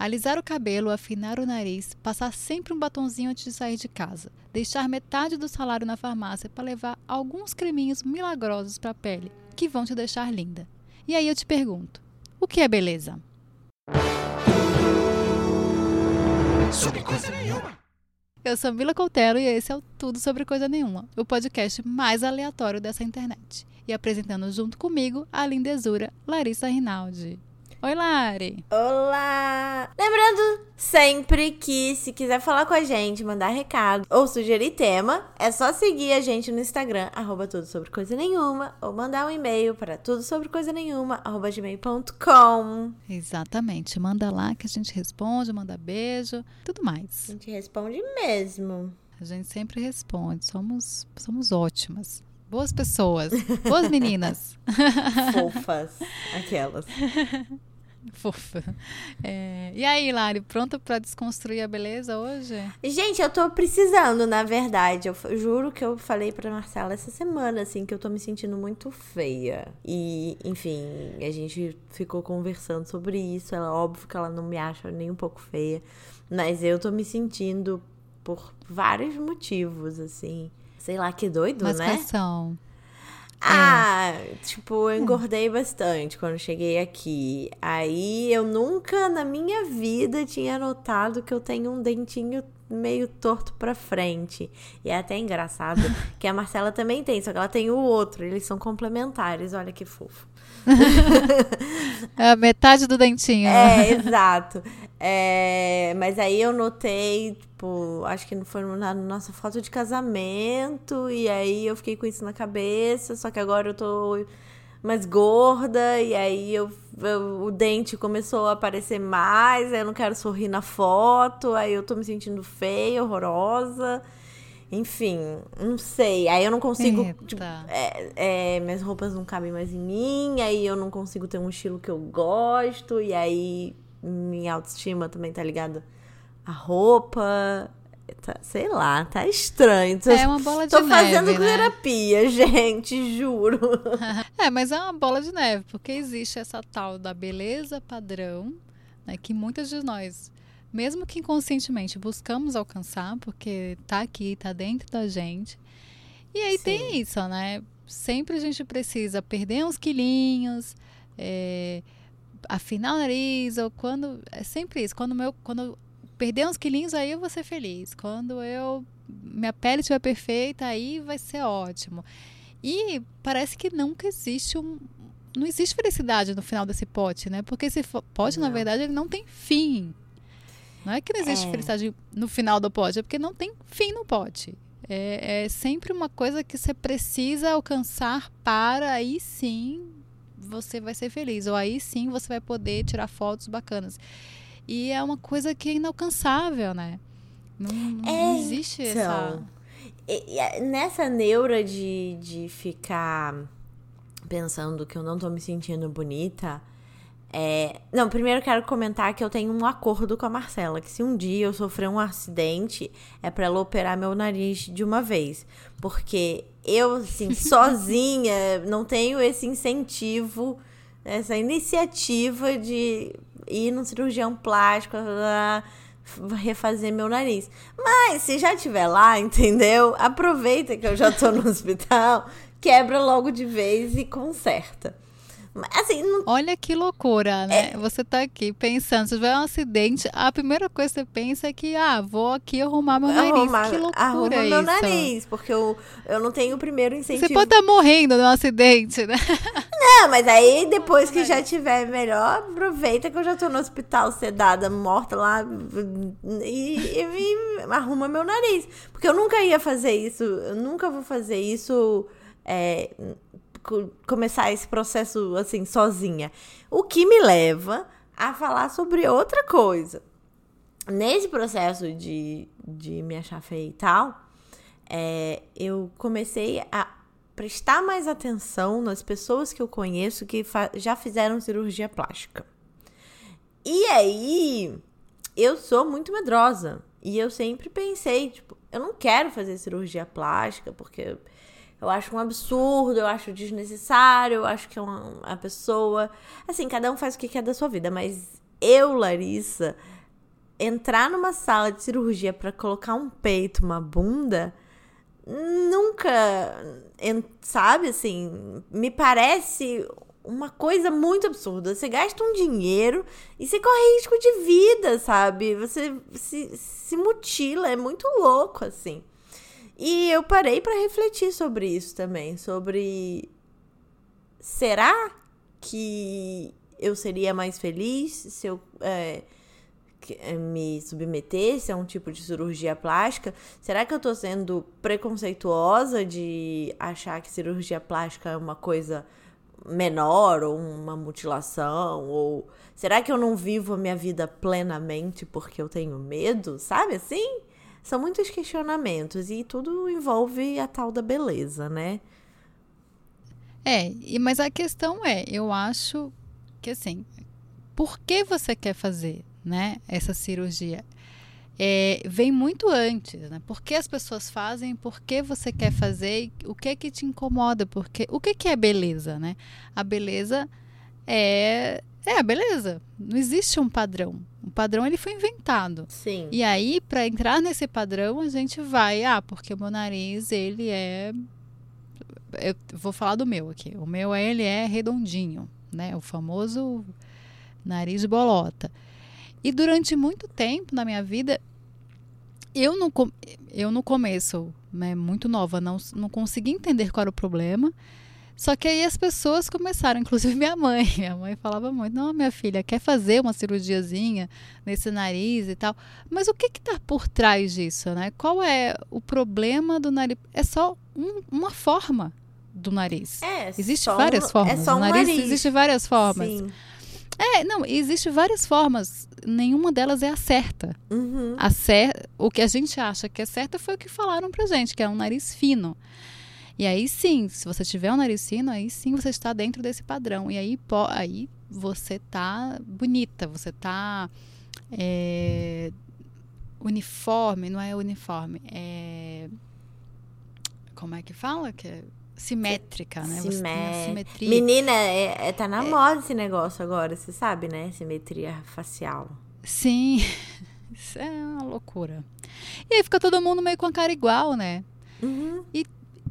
Alisar o cabelo, afinar o nariz, passar sempre um batonzinho antes de sair de casa, deixar metade do salário na farmácia para levar alguns creminhos milagrosos para a pele, que vão te deixar linda. E aí eu te pergunto: o que é beleza? Sobre coisa nenhuma. Eu sou Mila Coutelo e esse é o Tudo Sobre Coisa Nenhuma, o podcast mais aleatório dessa internet. E apresentando junto comigo a lindezura Larissa Rinaldi. Oi, Lari. Olá! Lembrando sempre que se quiser falar com a gente, mandar recado ou sugerir tema, é só seguir a gente no Instagram, arroba tudo sobre coisa nenhuma, ou mandar um e-mail para tudo sobre coisa nenhuma, arroba gmail.com. Exatamente. Manda lá que a gente responde, manda beijo, tudo mais. A gente responde mesmo. A gente sempre responde. Somos, somos ótimas. Boas pessoas. Boas meninas. Fofas. Aquelas. Fofa. É... E aí, Lari, pronta para desconstruir a beleza hoje? Gente, eu tô precisando, na verdade. Eu juro que eu falei pra Marcela essa semana, assim, que eu tô me sentindo muito feia. E, enfim, a gente ficou conversando sobre isso. Ela, óbvio que ela não me acha nem um pouco feia. Mas eu tô me sentindo por vários motivos, assim. Sei lá, que doido, Mas né? Quais são? Ah, é. tipo, eu engordei bastante quando cheguei aqui. Aí eu nunca na minha vida tinha notado que eu tenho um dentinho meio torto pra frente. E é até engraçado que a Marcela também tem, só que ela tem o outro. Eles são complementares, olha que fofo. é metade do dentinho. É, exato. É, mas aí eu notei, tipo, acho que foi na nossa foto de casamento, e aí eu fiquei com isso na cabeça, só que agora eu tô mais gorda, e aí eu, eu, o dente começou a aparecer mais, aí eu não quero sorrir na foto, aí eu tô me sentindo feia, horrorosa. Enfim, não sei. Aí eu não consigo. Tipo, é, é, minhas roupas não cabem mais em mim, aí eu não consigo ter um estilo que eu gosto, e aí minha autoestima também tá ligada à roupa. Tá, sei lá, tá estranho. Tô, é uma bola de tô neve. Tô fazendo né? terapia, gente, juro. é, mas é uma bola de neve, porque existe essa tal da beleza padrão, né, que muitas de nós, mesmo que inconscientemente, buscamos alcançar, porque tá aqui, tá dentro da gente. E aí Sim. tem isso, né? Sempre a gente precisa perder uns quilinhos, é, afinar o nariz, ou quando. É sempre isso. Quando, meu, quando eu perder uns quilinhos, aí eu vou ser feliz. Quando eu. Minha pele estiver perfeita, aí vai ser ótimo. E parece que nunca existe um. Não existe felicidade no final desse pote, né? Porque esse pote, não. na verdade, ele não tem fim. Não é que não existe é. felicidade no final do pote, é porque não tem fim no pote. É, é sempre uma coisa que você precisa alcançar para aí sim você vai ser feliz. Ou aí sim você vai poder tirar fotos bacanas. E é uma coisa que é inalcançável, né? Não, não é, existe então, essa. E, nessa neura de, de ficar pensando que eu não tô me sentindo bonita. É... Não, primeiro quero comentar que eu tenho um acordo com a Marcela, que se um dia eu sofrer um acidente, é para ela operar meu nariz de uma vez. Porque eu, assim, sozinha, não tenho esse incentivo, essa iniciativa de ir num cirurgião plástico, refazer meu nariz. Mas se já tiver lá, entendeu? Aproveita que eu já tô no hospital, quebra logo de vez e conserta. Assim, não... Olha que loucura, né? É... Você tá aqui pensando, se tiver um acidente, a primeira coisa que você pensa é que, ah, vou aqui arrumar meu nariz. Arrumar, que loucura arruma isso. meu nariz, porque eu, eu não tenho o primeiro incentivo. Você pode estar tá morrendo num acidente, né? Não, mas aí depois que já tiver melhor, aproveita que eu já tô no hospital sedada, morta lá e, e, e arruma meu nariz. Porque eu nunca ia fazer isso, eu nunca vou fazer isso... É, começar esse processo assim sozinha. O que me leva a falar sobre outra coisa. Nesse processo de, de me achar feia e tal, é, eu comecei a prestar mais atenção nas pessoas que eu conheço que já fizeram cirurgia plástica. E aí, eu sou muito medrosa. E eu sempre pensei, tipo, eu não quero fazer cirurgia plástica porque eu acho um absurdo, eu acho desnecessário, eu acho que é uma, uma pessoa. Assim, cada um faz o que quer da sua vida, mas eu, Larissa, entrar numa sala de cirurgia para colocar um peito, uma bunda, nunca, sabe assim, me parece uma coisa muito absurda. Você gasta um dinheiro e você corre risco de vida, sabe? Você se, se mutila, é muito louco assim. E eu parei para refletir sobre isso também, sobre será que eu seria mais feliz se eu é, eh, me submetesse a um tipo de cirurgia plástica? Será que eu tô sendo preconceituosa de achar que cirurgia plástica é uma coisa menor ou uma mutilação ou será que eu não vivo a minha vida plenamente porque eu tenho medo, sabe assim? São muitos questionamentos e tudo envolve a tal da beleza, né? É, mas a questão é, eu acho que assim, por que você quer fazer, né, essa cirurgia? É, vem muito antes, né? Por que as pessoas fazem? Por que você quer fazer? O que é que te incomoda? Porque o que, que é beleza, né? A beleza é é beleza. Não existe um padrão. O padrão ele foi inventado. Sim. E aí para entrar nesse padrão a gente vai, ah, porque o meu nariz ele é eu vou falar do meu aqui. O meu ele é redondinho, né? O famoso nariz de bolota. E durante muito tempo na minha vida, eu no, eu no começo, né, muito nova, não, não consegui entender qual era o problema. Só que aí as pessoas começaram, inclusive minha mãe. Minha mãe falava muito: não, minha filha, quer fazer uma cirurgiazinha nesse nariz e tal. Mas o que está por trás disso, né? Qual é o problema do nariz? É só um, uma forma do nariz. É, Existem várias um, formas. É só um nariz, nariz. existe várias formas. Sim. É, não, existe várias formas. Nenhuma delas é a certa. Uhum. A cer o que a gente acha que é certa foi o que falaram pra gente, que é um nariz fino. E aí sim, se você tiver um nariz fino, aí sim você está dentro desse padrão. E aí, aí você tá bonita, você tá é, uniforme, não é uniforme, é como é que fala que é simétrica, né? Você tem simetria. Menina, é, é, tá na é... moda esse negócio agora, você sabe, né? Simetria facial. Sim, isso é uma loucura. E aí fica todo mundo meio com a cara igual, né? Uhum. E,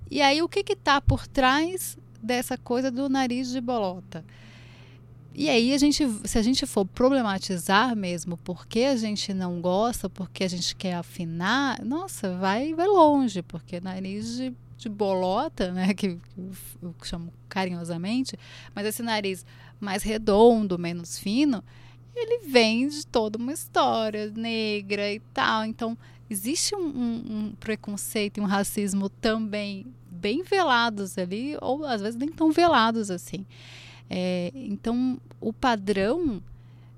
e aí o que que tá por trás dessa coisa do nariz de bolota? E aí a gente, se a gente for problematizar mesmo porque a gente não gosta, porque a gente quer afinar, nossa, vai, vai longe, porque nariz de de bolota, né, que eu chamo carinhosamente, mas esse nariz mais redondo, menos fino, ele vem de toda uma história negra e tal. Então, existe um, um, um preconceito e um racismo também bem velados ali, ou às vezes nem tão velados assim. É, então, o padrão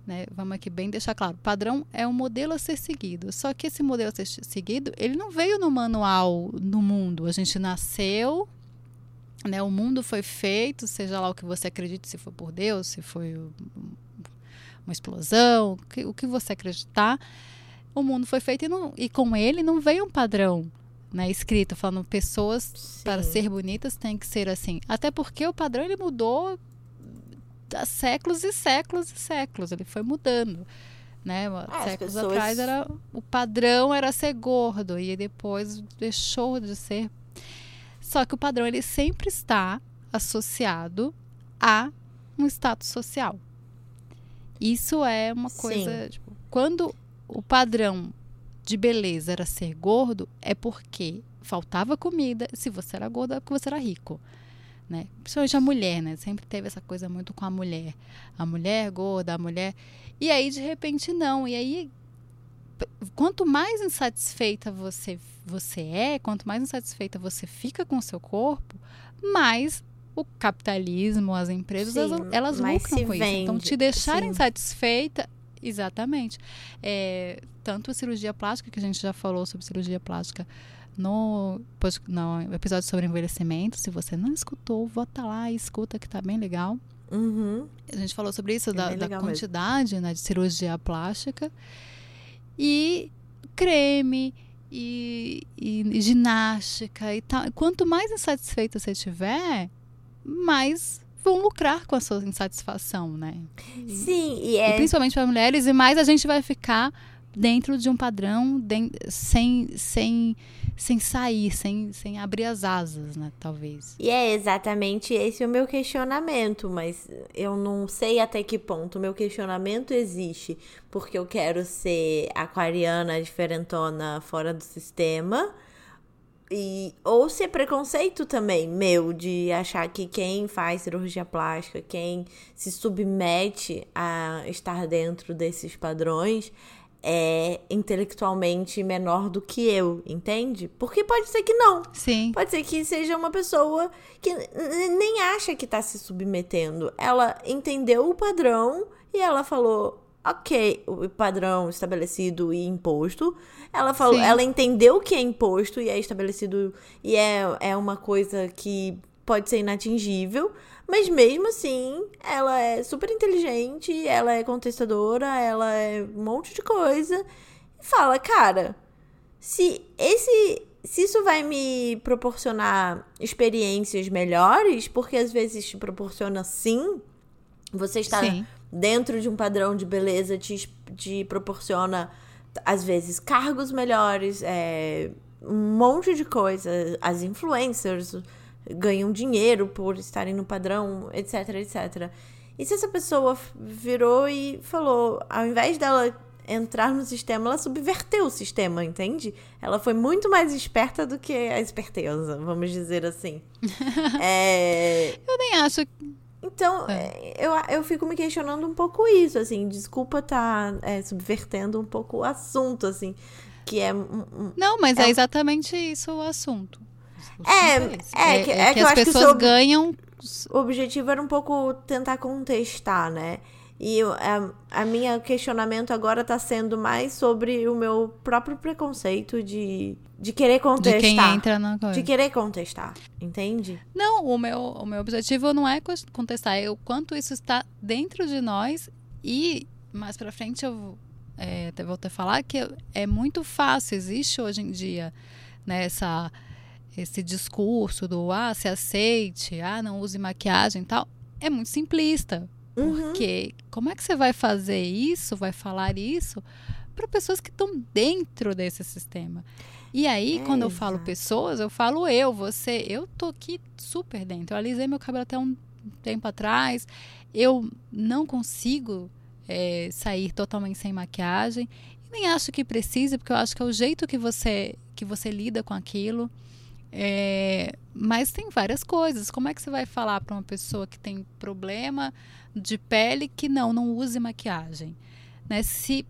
né? Vamos aqui bem deixar claro. Padrão é um modelo a ser seguido. Só que esse modelo a ser seguido, ele não veio no manual no mundo. A gente nasceu, né? O mundo foi feito, seja lá o que você acredite, se for por Deus, se foi uma explosão, o que, o que você acreditar, o mundo foi feito e, não, e com ele não veio um padrão né, escrito falando pessoas Sim. para ser bonitas tem que ser assim. Até porque o padrão ele mudou há séculos e séculos e séculos. Ele foi mudando. Né? Ah, séculos pessoas... atrás era, o padrão era ser gordo e depois deixou de ser. Só que o padrão ele sempre está associado a um status social. Isso é uma coisa. Tipo, quando o padrão de beleza era ser gordo, é porque faltava comida. Se você era gordo, é porque você era rico né? Principalmente a mulher, né? Sempre teve essa coisa muito com a mulher. A mulher gorda, a mulher. E aí, de repente, não. E aí, quanto mais insatisfeita você, você é, quanto mais insatisfeita você fica com o seu corpo, mais o capitalismo, as empresas, Sim, elas, elas lucram com isso. Então, te deixar insatisfeita. Exatamente. É, tanto a cirurgia plástica, que a gente já falou sobre cirurgia plástica no, no episódio sobre envelhecimento. Se você não escutou, volta lá e escuta que tá bem legal. Uhum. A gente falou sobre isso, é da, da quantidade né, de cirurgia plástica. E creme e, e, e ginástica e tal. Quanto mais insatisfeita você tiver, mais vão lucrar com a sua insatisfação, né? Sim, e é. E principalmente para mulheres, e mais a gente vai ficar dentro de um padrão de, sem, sem, sem sair, sem, sem abrir as asas, né? Talvez. E é exatamente esse o meu questionamento, mas eu não sei até que ponto o meu questionamento existe porque eu quero ser aquariana, diferentona, fora do sistema. E, ou se é preconceito também meu de achar que quem faz cirurgia plástica, quem se submete a estar dentro desses padrões, é intelectualmente menor do que eu, entende? Porque pode ser que não. Sim. Pode ser que seja uma pessoa que nem acha que tá se submetendo. Ela entendeu o padrão e ela falou: ok, o padrão estabelecido e imposto. Ela falou, Sim. ela entendeu o que é imposto e é estabelecido e é, é uma coisa que pode ser inatingível. Mas mesmo assim, ela é super inteligente, ela é contestadora, ela é um monte de coisa. E fala, cara, se esse. Se isso vai me proporcionar experiências melhores, porque às vezes te proporciona sim, você está sim. Dentro de um padrão de beleza, te, te proporciona, às vezes, cargos melhores, é, um monte de coisa. As influencers, ganham dinheiro por estarem no padrão, etc, etc. E se essa pessoa virou e falou, ao invés dela entrar no sistema, ela subverteu o sistema, entende? Ela foi muito mais esperta do que a esperteza, vamos dizer assim. é... Eu nem acho. Então, é. eu, eu fico me questionando um pouco isso, assim. Desculpa estar tá, é, subvertendo um pouco o assunto, assim. Que é. Não, mas é, é exatamente isso o assunto. É, é, é, que, é, é que, que as pessoas ganham. O objetivo era um pouco tentar contestar, né? E a, a minha questionamento agora tá sendo mais sobre o meu próprio preconceito de, de querer contestar. De quem entra na coisa. De querer contestar, entende? Não, o meu, o meu objetivo não é contestar, é o quanto isso está dentro de nós e mais pra frente eu é, até vou até falar que é muito fácil, existe hoje em dia né, essa esse discurso do ah, se aceite, ah, não use maquiagem e tal, é muito simplista. Uhum. Porque como é que você vai fazer isso, vai falar isso para pessoas que estão dentro desse sistema? E aí, é, quando eu falo pessoas, eu falo eu, você. Eu tô aqui super dentro. Eu alisei meu cabelo até um tempo atrás. Eu não consigo é, sair totalmente sem maquiagem. Nem acho que precisa, porque eu acho que é o jeito que você, que você lida com aquilo. É, mas tem várias coisas. Como é que você vai falar para uma pessoa que tem problema de pele que não, não use maquiagem? Né? Se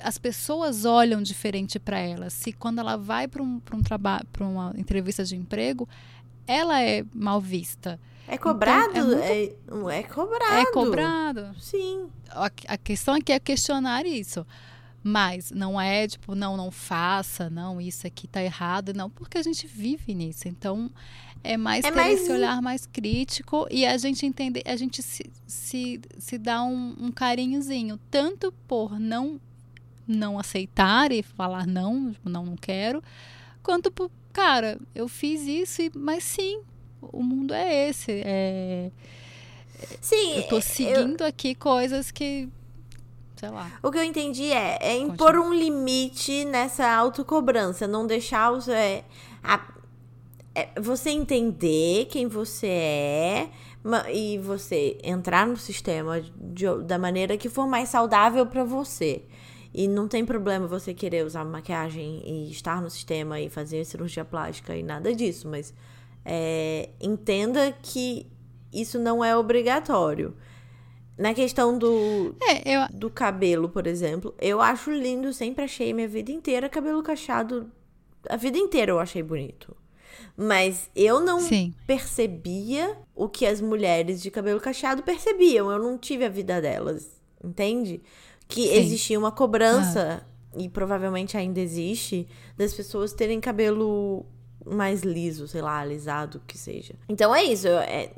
as pessoas olham diferente para ela, se quando ela vai para um, um trabalho, para uma entrevista de emprego, ela é mal vista. É cobrado? Então, é, muito... é, é, cobrado. É cobrado. Sim. A, a questão aqui é questionar isso. Mas não é tipo, não, não faça, não, isso aqui tá errado, não, porque a gente vive nisso. Então, é mais é ter mais... esse olhar mais crítico e a gente entender, a gente se, se, se dá um, um carinhozinho, tanto por não não aceitar e falar não, tipo, não, não quero, quanto por, cara, eu fiz isso, e, mas sim, o mundo é esse. É, sim, eu tô seguindo eu... aqui coisas que sei lá. O que eu entendi é, é impor Continua. um limite nessa autocobrança, não deixar os. É, a, é, você entender quem você é e você entrar no sistema de, da maneira que for mais saudável para você. E não tem problema você querer usar maquiagem e estar no sistema e fazer cirurgia plástica e nada disso, mas é, entenda que isso não é obrigatório. Na questão do, é, eu... do cabelo, por exemplo, eu acho lindo, sempre achei minha vida inteira cabelo cacheado. A vida inteira eu achei bonito. Mas eu não Sim. percebia o que as mulheres de cabelo cacheado percebiam. Eu não tive a vida delas, entende? Que Sim. existia uma cobrança, ah. e provavelmente ainda existe, das pessoas terem cabelo mais liso, sei lá, alisado, que seja. Então é isso. É,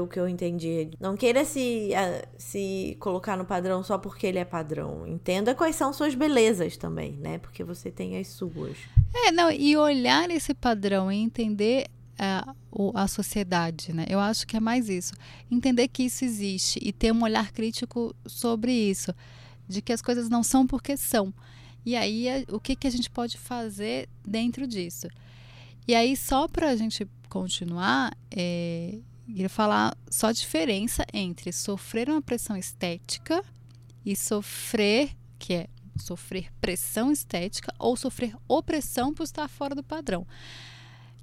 o que eu entendi. Não queira se, se colocar no padrão só porque ele é padrão. Entenda quais são suas belezas também, né? Porque você tem as suas. É, não, e olhar esse padrão e entender a, a sociedade, né? Eu acho que é mais isso. Entender que isso existe e ter um olhar crítico sobre isso. De que as coisas não são porque são. E aí, é, o que, que a gente pode fazer dentro disso? E aí, só para a gente continuar, é, queria falar só a diferença entre sofrer uma pressão estética e sofrer, que é sofrer pressão estética ou sofrer opressão por estar fora do padrão.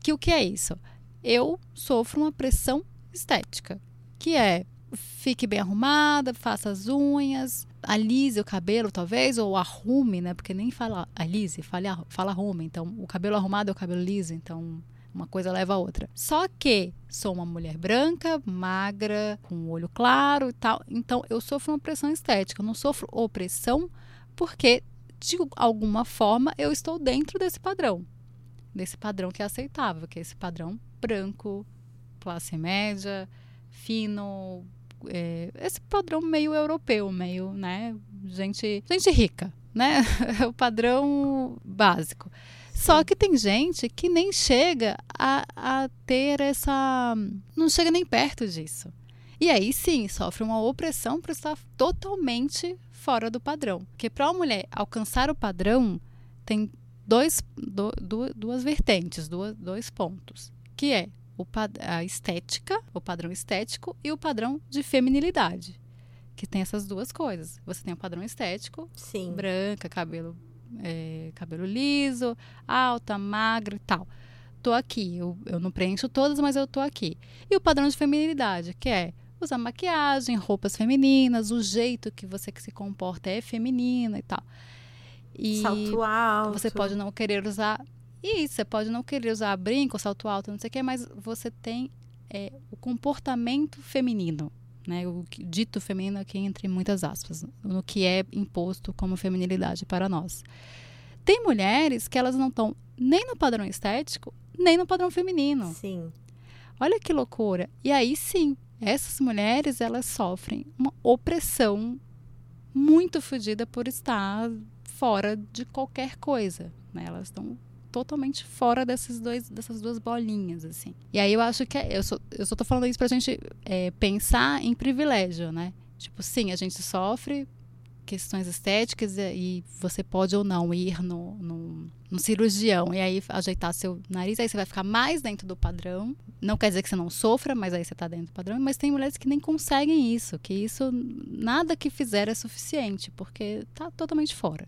Que o que é isso? Eu sofro uma pressão estética, que é fique bem arrumada, faça as unhas, alise o cabelo talvez, ou arrume, né? Porque nem fala alise, fala, fala arrume. Então, o cabelo arrumado é o cabelo liso, então uma coisa leva a outra. Só que sou uma mulher branca, magra, com olho claro e tal. Então, eu sofro uma pressão estética. Eu não sofro opressão porque, de alguma forma, eu estou dentro desse padrão. Desse padrão que é aceitável, que é esse padrão branco, classe média, fino, é, esse padrão meio europeu, meio, né, gente, gente rica, né? O padrão básico. Só que tem gente que nem chega a, a ter essa. não chega nem perto disso. E aí sim, sofre uma opressão por estar totalmente fora do padrão. Porque para uma mulher alcançar o padrão, tem dois, do, duas vertentes, duas, dois pontos. Que é o, a estética, o padrão estético e o padrão de feminilidade. Que tem essas duas coisas. Você tem o padrão estético, Sim. branca, cabelo, é, cabelo liso, alta, magra e tal. Tô aqui, eu, eu não preencho todas, mas eu tô aqui. E o padrão de feminilidade, que é usar maquiagem, roupas femininas, o jeito que você que se comporta é feminina e tal. E Salto alto. Você pode não querer usar e você pode não querer usar brinco, salto alto, não sei o que, mas você tem é, o comportamento feminino, né? O dito feminino aqui entre muitas aspas, no que é imposto como feminilidade para nós. Tem mulheres que elas não estão nem no padrão estético, nem no padrão feminino. Sim. Olha que loucura. E aí sim, essas mulheres elas sofrem uma opressão muito fodida por estar fora de qualquer coisa. Né? Elas estão totalmente fora desses dois, dessas duas bolinhas, assim. E aí eu acho que é, eu, só, eu só tô falando isso pra gente é, pensar em privilégio, né? Tipo, sim, a gente sofre questões estéticas e você pode ou não ir no, no, no, cirurgião e aí ajeitar seu nariz, aí você vai ficar mais dentro do padrão. Não quer dizer que você não sofra, mas aí você está dentro do padrão. Mas tem mulheres que nem conseguem isso, que isso, nada que fizer é suficiente, porque está totalmente fora.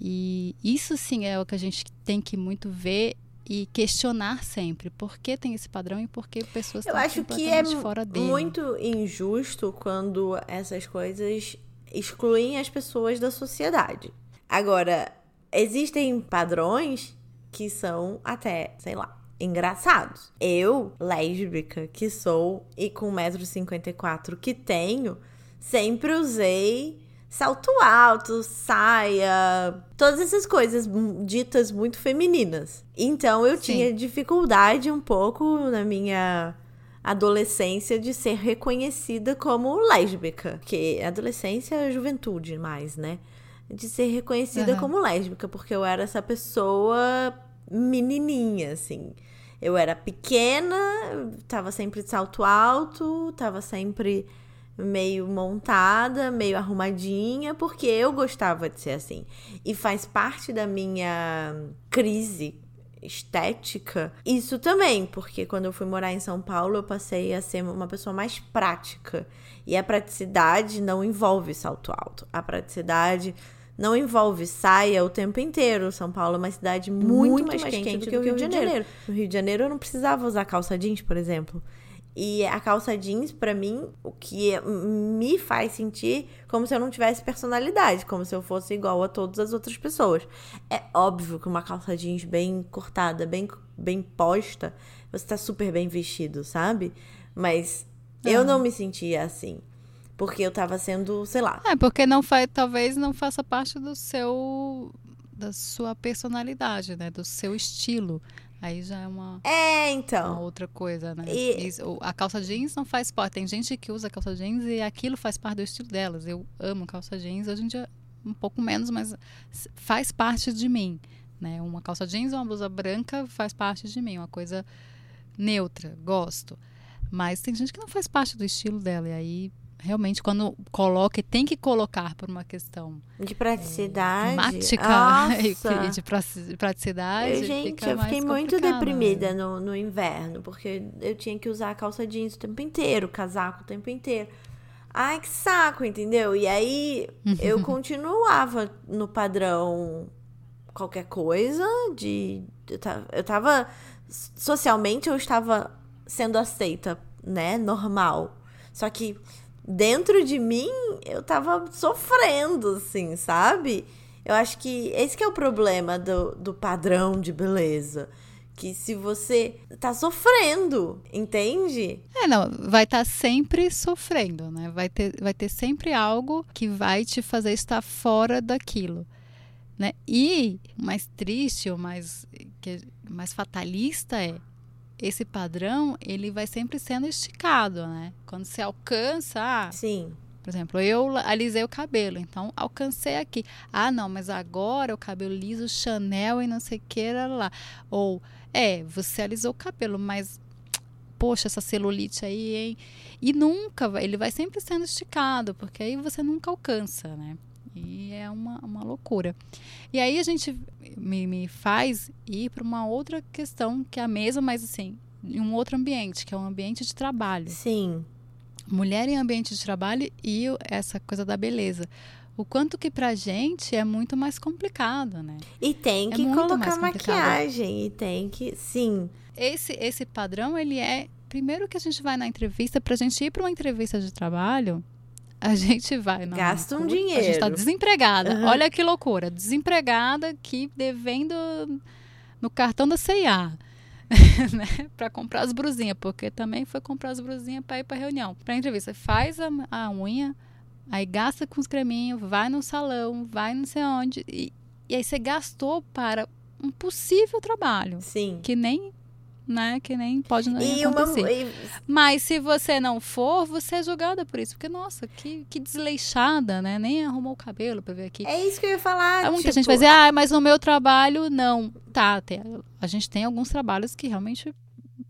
E isso sim é o que a gente tem que muito ver e questionar sempre por que tem esse padrão e por que pessoas Eu acho que é fora dele. muito injusto quando essas coisas excluem as pessoas da sociedade. Agora, existem padrões que são até, sei lá, engraçados. Eu, lésbica que sou e com 1,54m que tenho, sempre usei salto alto, saia, todas essas coisas ditas muito femininas. Então eu Sim. tinha dificuldade um pouco na minha adolescência de ser reconhecida como lésbica, que adolescência é juventude mais, né? De ser reconhecida uhum. como lésbica, porque eu era essa pessoa menininha, assim. Eu era pequena, tava sempre de salto alto, tava sempre meio montada, meio arrumadinha, porque eu gostava de ser assim. E faz parte da minha crise estética. Isso também, porque quando eu fui morar em São Paulo, eu passei a ser uma pessoa mais prática. E a praticidade não envolve salto alto. A praticidade não envolve saia o tempo inteiro. São Paulo é uma cidade muito, muito mais, mais, quente, quente do, que o Rio, Rio de Janeiro. No Rio de Janeiro eu não precisava usar calça jeans, por exemplo. E a calça jeans, para mim, o que me faz sentir como se eu não tivesse personalidade, como se eu fosse igual a todas as outras pessoas. É óbvio que uma calça jeans bem cortada, bem, bem posta, você tá super bem vestido, sabe? Mas uhum. eu não me sentia assim. Porque eu tava sendo, sei lá. É, porque não faz, talvez não faça parte do seu da sua personalidade, né, do seu estilo. Aí já é uma, é, então. uma outra coisa, né? E... a calça jeans não faz parte. Tem gente que usa calça jeans e aquilo faz parte do estilo delas. Eu amo calça jeans. Hoje em dia, um pouco menos, mas faz parte de mim. Né? Uma calça jeans ou uma blusa branca faz parte de mim. Uma coisa neutra, gosto. Mas tem gente que não faz parte do estilo dela. E aí, realmente, quando coloca, e tem que colocar por uma questão De praticidade. climática e de praticidade. Eu, gente, eu fiquei muito complicado, deprimida né? no, no inverno, porque eu tinha que usar calça jeans o tempo inteiro, casaco o tempo inteiro. Ai, que saco, entendeu? E aí eu continuava no padrão qualquer coisa, de. Eu ta- eu tava. Socialmente eu estava sendo aceita, né? Normal. Só que dentro de mim eu tava sofrendo, assim, sabe? Eu acho que esse que é o problema do, do padrão de beleza. Que se você tá sofrendo, entende? É, não, vai estar sempre sofrendo, né? Vai ter, vai ter sempre algo que vai te fazer estar fora daquilo, né? E o mais triste, o mais, que, mais fatalista é esse padrão, ele vai sempre sendo esticado, né? Quando você alcança, ah, Sim. por exemplo, eu alisei o cabelo, então alcancei aqui. Ah, não, mas agora o cabelo liso Chanel e não sei que lá, lá. Ou, é, você alisou o cabelo, mas poxa, essa celulite aí, hein? E nunca, ele vai sempre sendo esticado, porque aí você nunca alcança, né? E é uma, uma loucura. E aí a gente me, me faz ir para uma outra questão que é a mesma, mas assim, em um outro ambiente, que é um ambiente de trabalho Sim. mulher em ambiente de trabalho e essa coisa da beleza. O quanto que pra gente é muito mais complicado, né? E tem É que muito colocar maquiagem. E tem que. Sim. Esse, esse padrão, ele é. Primeiro que a gente vai na entrevista, pra gente ir pra uma entrevista de trabalho, a gente vai. na Gasta um manicure, A gente tá dinheiro. desempregada. Aham. Olha que loucura. Desempregada que devendo no cartão da CIA. né? Pra comprar as brusinhas, porque também foi comprar as brusinhas pra ir pra reunião. Pra entrevista, faz a, a unha, aí gasta com os creminhos, vai no salão, vai não sei onde. E, e aí você gastou para um possível trabalho Sim. que nem, né, que nem pode nem E uma. acontecer. e- Mas se você não for, você é julgada por isso, porque nossa, que, que desleixada, né? Nem arrumou o cabelo pra ver aqui. É isso que eu ia falar. Muita tipo, gente vai dizer, ah, mas no meu trabalho não. Tá, tem- a gente tem alguns trabalhos que realmente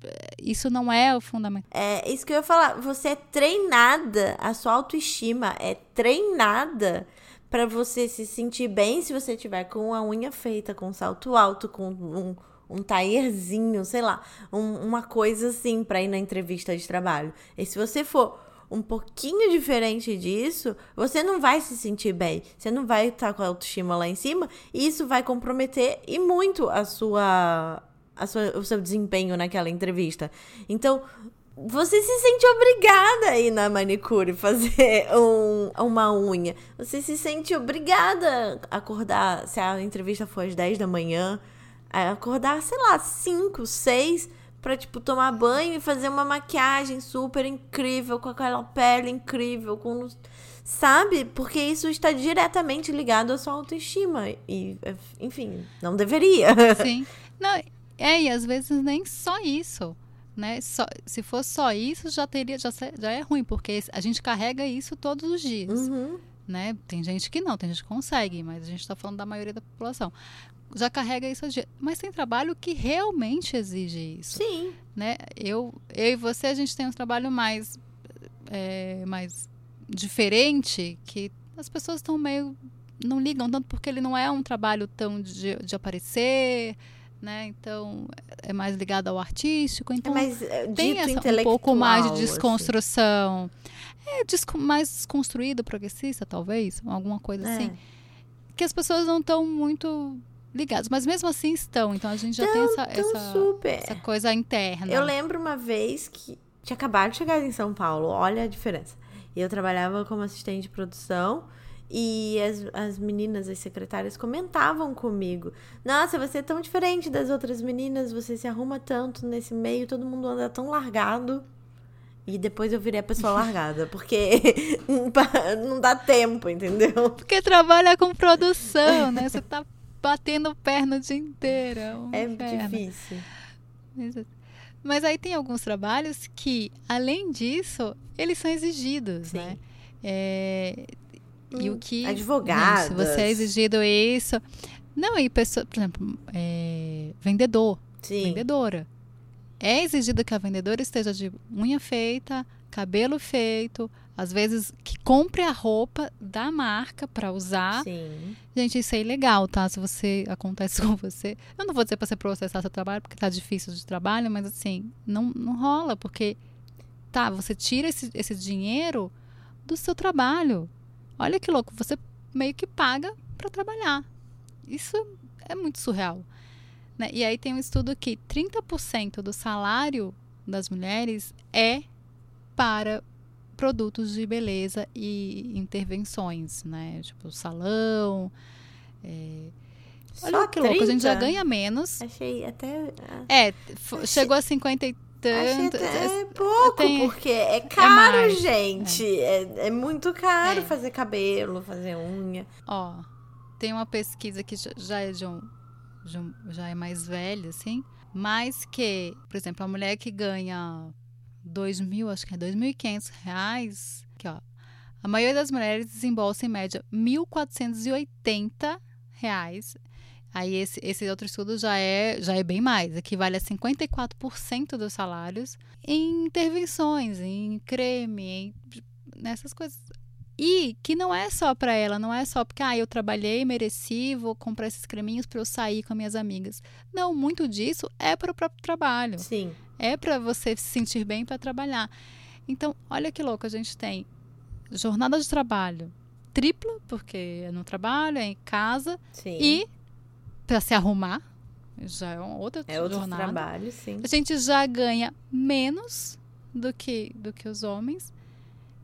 eh, isso não é o fundamental. É isso que eu ia falar. Você é treinada, a sua autoestima é treinada pra você se sentir bem se você tiver com a unha feita, com salto alto, com um, um taierzinho, sei lá, um- uma coisa assim pra ir na entrevista de trabalho. E se você for um pouquinho diferente disso, você não vai se sentir bem. Você não vai estar com a autoestima lá em cima e isso vai comprometer e muito a sua, a sua o seu desempenho naquela entrevista. Então, você se sente obrigada a ir na manicure fazer um- uma unha. Você se sente obrigada a acordar, se a entrevista for às 10 da manhã, acordar, sei lá, 5, 6, pra, tipo, tomar banho e fazer uma maquiagem super incrível, com aquela pele incrível, com. Sabe? Porque isso está diretamente ligado à sua autoestima. E, enfim, não deveria. Sim. Não, é, e às vezes nem só isso. Né? Só, se fosse só isso, já teria, já, já é ruim, porque a gente carrega isso todos os dias. Uhum. né? Tem gente que não, tem gente que consegue, mas a gente está falando da maioria da população. Já carrega isso. Mas tem trabalho que realmente exige isso, Sim. né? Eu, eu e você, a gente tem um trabalho mais, é, mais diferente, que as pessoas estão meio... não ligam tanto porque ele não é um trabalho tão de, de aparecer, né? Então, é mais ligado ao artístico. É Então, mais é, tem essa, um pouco mais de assim. desconstrução. É desco- mais desconstruído, progressista, talvez, alguma coisa É. assim. Que as pessoas não estão muito ligadas, mas mesmo assim estão. Então a gente já tem essa, essa, essa coisa interna. Eu lembro uma vez que tinha acabado de chegar em São Paulo, olha a diferença. Eu trabalhava como assistente de produção e as, as meninas, as secretárias, comentavam comigo: Nossa, você é tão diferente das outras meninas, você se arruma tanto nesse meio, todo mundo anda tão largado. E depois eu virei a pessoa largada, porque não dá tempo, entendeu? Porque trabalha com produção, né? Você tá batendo perna o dia inteiro. É, É difícil. Mas- aí tem alguns trabalhos que, além disso, eles são exigidos, Sim. né? É, e Hum, o que. advogadas. Não, se você é exigido isso. Não, e pessoa, por exemplo, é, vendedor, Sim. vendedora. é exigido que a vendedora esteja de unha feita, cabelo feito, às vezes que compre a roupa da marca para usar. Sim. Gente, isso é ilegal, tá? Se você acontece com você, eu não vou dizer para você processar seu trabalho porque tá difícil de trabalho, mas assim, não, não rola, porque tá, você tira esse, esse dinheiro do seu trabalho. Olha que louco, você meio que paga para trabalhar. Isso é muito surreal. Né? E aí tem um estudo que 30% do salário das mulheres é para produtos de beleza e intervenções, né? Tipo salão. É... Olha Só que louco, a gente já 30? ganha menos. Achei até. É, f- chegou a 50 e Achei tanto. até pouco, tem- porque é caro, mais, gente. É, é muito caro É. fazer cabelo, fazer unha. Ó, tem uma pesquisa que já é de um, de um- já é mais velha, assim, mas que, por exemplo, a mulher que ganha dois mil, acho que é 2.500 reais, que ó, a maioria das mulheres desembolsa em média 1.480 reais. Aí esse, esse outro estudo já é, já é bem mais, equivale a 54% dos salários em intervenções, em creme, em, nessas coisas. E que não é só para ela, não é só porque ah, eu trabalhei, mereci, vou comprar esses creminhos para eu sair com minhas amigas. Não, muito disso é para o próprio trabalho. Sim. É para você se sentir bem para trabalhar. Então, olha que louco, a gente tem jornada de trabalho tripla, porque é no trabalho, é em casa, Sim. e para se arrumar, já é outra é outro jornada. trabalho, sim. A gente já ganha menos do que, do que os homens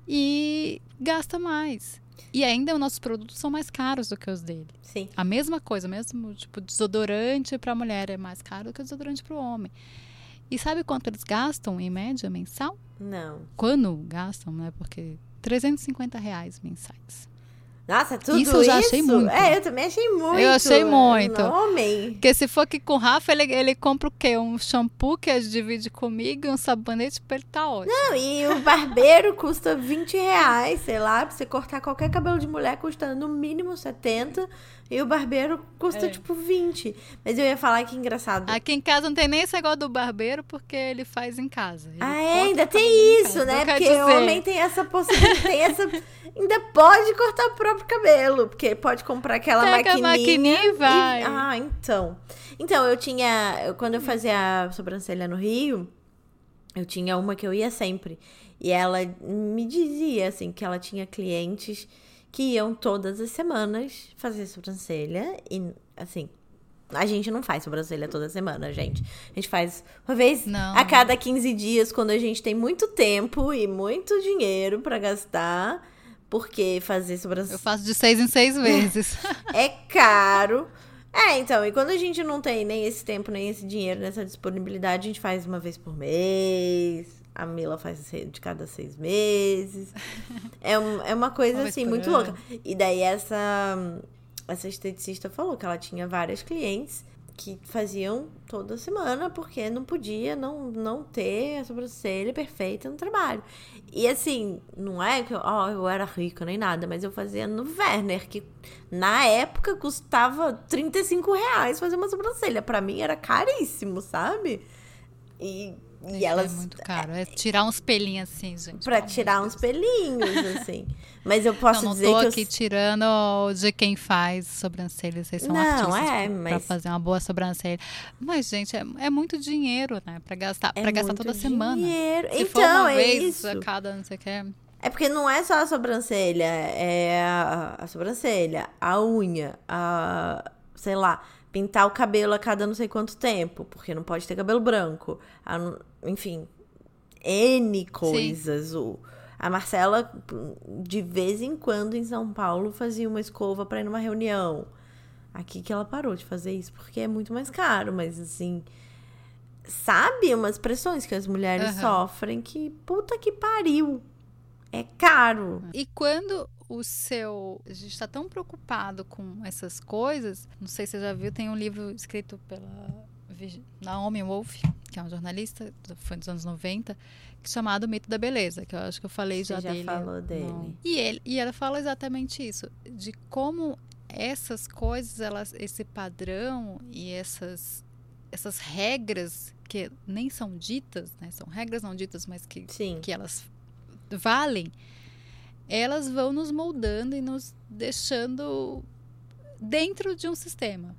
e gasta mais. E ainda os nossos produtos são mais caros do que os dele. Sim. A mesma coisa, mesmo tipo desodorante para a mulher é mais caro do que o desodorante para o homem. E sabe quanto eles gastam em média mensal? Não. Quando gastam, né? Porque 350 reais mensais. Nossa, tudo Isso eu já achei muito. É, eu também achei muito. Eu achei muito. Homem. Porque se for aqui com o Rafa, ele, ele compra o quê? Um shampoo que ele divide comigo e um sabonete pra ele tá ótimo. Não, e o barbeiro custa 20 reais, sei lá, pra você cortar qualquer cabelo de mulher custa no mínimo 70. E o barbeiro custa É. tipo 20. Mas eu ia falar que engraçado. Aqui em casa não tem nem esse negócio do barbeiro, porque ele faz em casa. Ele Ah, é, ainda tem isso, né? Porque o homem tem essa possibilidade, tem essa. Ainda pode cortar o próprio cabelo, porque pode comprar aquela Pega a maquininha. maquininha e vai. Ah, então. Então, eu tinha. Quando eu fazia a sobrancelha no Rio, eu tinha uma que eu ia sempre. E ela me dizia, assim, que ela tinha clientes que iam todas as semanas fazer sobrancelha. E, assim, a gente não faz sobrancelha toda semana, gente. A gente faz uma vez Não. a cada 15 dias, quando a gente tem muito tempo e muito dinheiro pra gastar. Porque fazer sobrancelha Eu faço de seis em seis vezes. é caro. É, então, e quando a gente não tem nem esse tempo, nem esse dinheiro nessa disponibilidade, a gente faz uma vez por mês. A Mila faz de cada seis meses. É, um- é uma coisa, Uma assim, muito ano. louca. E daí essa, essa esteticista falou que ela tinha várias clientes que faziam toda semana porque não podia não, não ter a sobrancelha perfeita no trabalho. E assim, não é que eu, ó, eu era rica nem nada, mas eu fazia no Werner, que na época custava 35 reais fazer uma sobrancelha. Pra mim era caríssimo, sabe? E, e Gente, elas. É muito caro. É tirar uns pelinhos assim, gente. Pra tirar de uns Deus. pelinhos, assim. Mas eu posso não, não dizer tô que eu aqui tirando de quem faz sobrancelha. Vocês são Não, artistas é, pra- pra mas- fazer uma boa sobrancelha. Mas, gente, é, é muito dinheiro, né? Pra gastar, É pra gastar toda semana. dinheiro. Se então, for uma é vez isso. a cada não sei o que. É porque não é só a sobrancelha, é a, a sobrancelha, a unha, a, sei lá, pintar o cabelo a cada não sei quanto tempo, porque não pode ter cabelo branco. a não- enfim, N coisas. O, a Marcela, de vez em quando, em São Paulo, fazia uma escova pra ir numa reunião. Aqui que ela parou de fazer isso, porque é muito mais caro, mas assim. Sabe umas pressões que as mulheres Aham. sofrem que puta que pariu. É caro. E quando o seu. A gente está tão preocupado com essas coisas. Não sei se você já viu, tem um livro escrito pela Naomi Wolf, que é uma jornalista, foi dos anos 90, que chamado Mito da Beleza, que eu acho que eu falei Você já, já dele. falou dele. Não. E, ele, e ela fala exatamente isso, de como essas coisas, elas, esse padrão e essas essas regras que nem são ditas, né? São regras não ditas, mas que, Sim. que elas valem, elas vão nos moldando e nos deixando dentro de um sistema,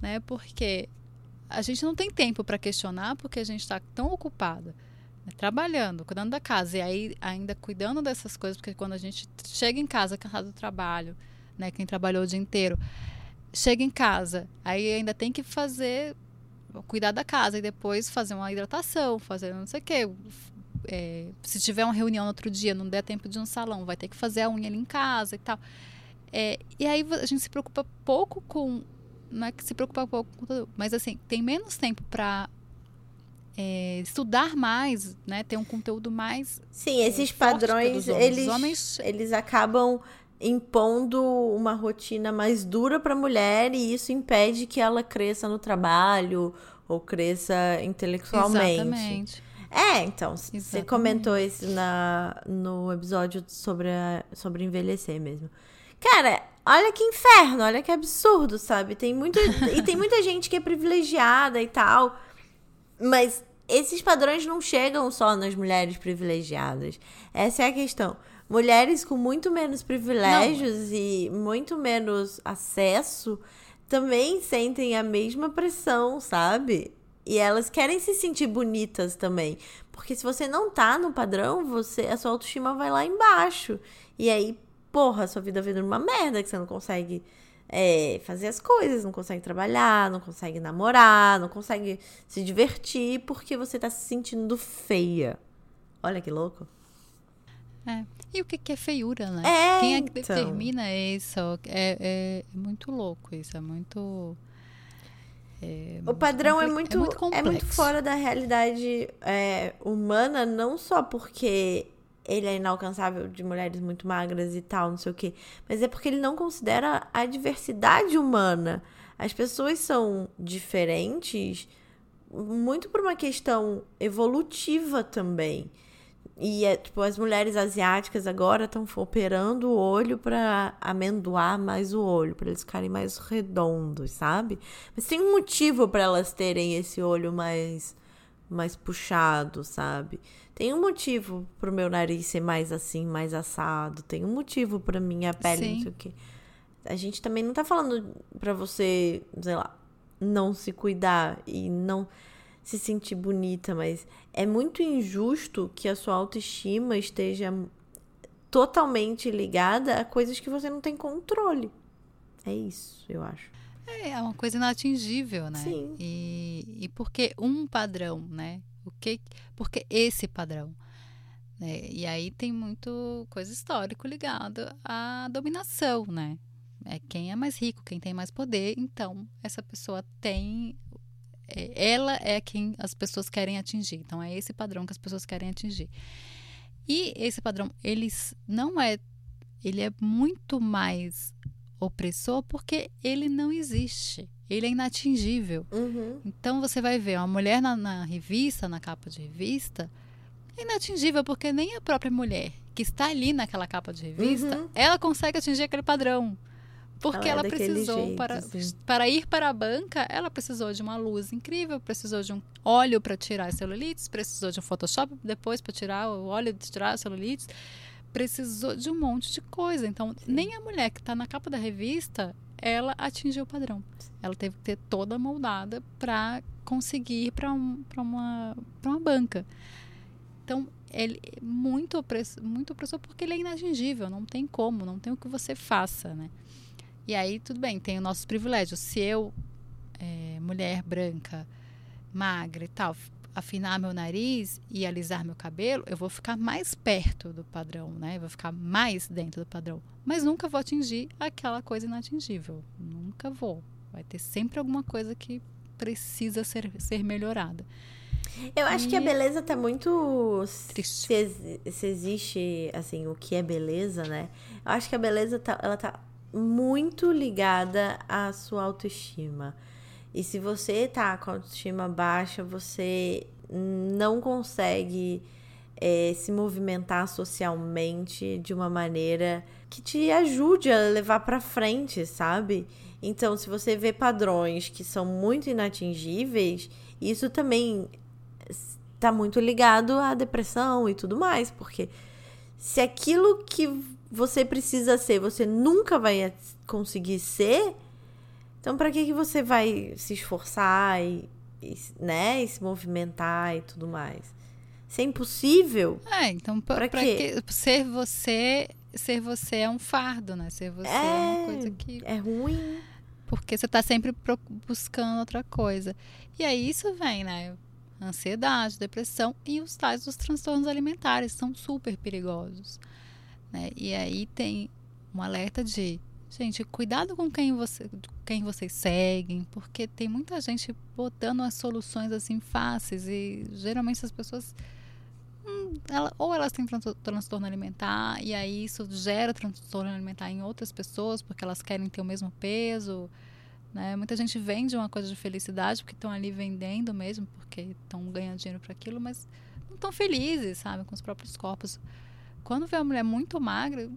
né? Porque a gente não tem tempo para questionar porque a gente está tão ocupada né? trabalhando, cuidando da casa e aí ainda cuidando dessas coisas, porque quando a gente chega em casa cansado do trabalho, né? Quem trabalhou o dia inteiro chega em casa, aí ainda tem que fazer cuidar da casa e depois fazer uma hidratação, fazer não sei o quê. É, se tiver uma reunião no outro dia, não der tempo de um salão, vai ter que fazer a unha ali em casa e tal. É, e aí a gente se preocupa pouco com. Não é que se preocupa pouco com mas assim, tem menos tempo para é, estudar mais, né? Ter um conteúdo mais. Sim, esses forte padrões, eles, homens- eles acabam impondo uma rotina mais dura para a mulher e isso impede que ela cresça no trabalho ou cresça intelectualmente. Exatamente. É, então, você comentou isso na, no episódio sobre, a- sobre envelhecer mesmo. Cara, olha que inferno, olha que absurdo, sabe? Tem muito, e tem muita gente que é privilegiada e tal, mas esses padrões não chegam só nas mulheres privilegiadas. Essa é a questão. Mulheres com muito menos privilégios e muito menos acesso também sentem a mesma pressão, sabe? E elas querem se sentir bonitas também. Porque se você não tá no padrão, você a sua autoestima vai lá embaixo. E aí, porra, sua vida vira uma merda que você não consegue é, fazer as coisas, não consegue trabalhar, não consegue namorar, não consegue se divertir porque você tá se sentindo feia. Olha que louco. É. E o que, que é feiura, né? É, Quem é que então. determina isso? É, é, é muito louco isso, é muito. é O muito padrão é compli- muito, é muito é muito complexo. fora da realidade é, humana, não só porque ele é inalcançável de mulheres muito magras e tal, não sei o quê, mas é porque ele não considera a diversidade humana. As pessoas são diferentes muito por uma questão evolutiva também. E é, tipo, as mulheres asiáticas agora estão operando o olho para amendoar mais o olho, para eles ficarem mais redondos, sabe? Mas tem um motivo para elas terem esse olho mais mais puxado, sabe? Tem um motivo pro meu nariz ser mais assim, mais assado, tem um motivo pra minha pele, não Sim. sei o quê. A gente também não tá falando pra você, sei lá, não se cuidar e não se sentir bonita, mas é muito injusto que a sua autoestima esteja totalmente ligada a coisas que você não tem controle. É isso, eu acho. É uma coisa inatingível, né? Sim. E, e por que um padrão, né? O que, por que esse padrão? Né? E aí tem muito coisa histórico ligada à dominação, né? É quem é mais rico, quem tem mais poder, então essa pessoa tem. é, Ela é quem as pessoas querem atingir. Então é esse padrão que as pessoas querem atingir. E esse padrão, eles não é. Ele é muito mais opressor porque ele não existe. Ele é inatingível. Uhum. Então você vai ver uma mulher na, na revista, na capa de revista, é inatingível porque nem a própria mulher que está ali naquela capa de revista, Uhum. ela consegue atingir aquele padrão. Porque Ela ela, é precisou, jeito, para, para ir para a banca, ela precisou de uma luz incrível, precisou de um óleo para tirar as celulites, precisou de um Photoshop depois para tirar o óleo de tirar as celulites, precisou de um monte de coisa. Então, nem a mulher que está na capa da revista, ela atingiu o padrão. Ela teve que ter toda moldada para conseguir ir para um, pra uma, pra uma banca. Então, ele é muito opressor, muito opressor porque ele é inatingível, não tem como, não tem o que você faça, né? E aí, tudo bem, tem os nossos privilégios. Se eu, é, mulher branca, magra e tal, afinar meu nariz e alisar meu cabelo, eu vou ficar mais perto do padrão, né? Eu vou ficar mais dentro do padrão. Mas nunca vou atingir aquela coisa inatingível. Nunca vou. Vai ter sempre alguma coisa que precisa ser, ser melhorada. Eu acho que a E- beleza tá muito. Triste. Se, ex- se existe, assim, o que é beleza, né? Eu acho que a beleza tá, ela tá muito ligada à sua autoestima. E se você tá com a autoestima baixa, você não consegue é, se movimentar socialmente de uma maneira que te ajude a levar pra frente, sabe? Então, se você vê padrões que são muito inatingíveis, isso também está muito ligado à depressão e tudo mais, porque se aquilo que você precisa ser, você nunca vai conseguir ser, então para que que você vai se esforçar e, e, né, e se movimentar e tudo mais? Se é impossível. É, então para que ser você, ser você é um fardo, né? Ser você é, é uma coisa que é ruim. Porque você está sempre buscando outra coisa. E aí isso vem, né? Ansiedade, depressão e os tais dos transtornos alimentares são super perigosos. Né? E aí tem um alerta de Gente, cuidado com quem, você, quem vocês seguem, porque tem muita gente botando as soluções assim fáceis e geralmente as pessoas hum, ela, ou elas têm transtorno alimentar e aí isso gera transtorno alimentar em outras pessoas porque elas querem ter o mesmo peso, né? Muita gente vende uma coisa de felicidade porque estão ali vendendo mesmo, porque estão ganhando dinheiro para aquilo, mas não estão felizes, sabe, com os próprios corpos. Quando vê uma mulher muito magra,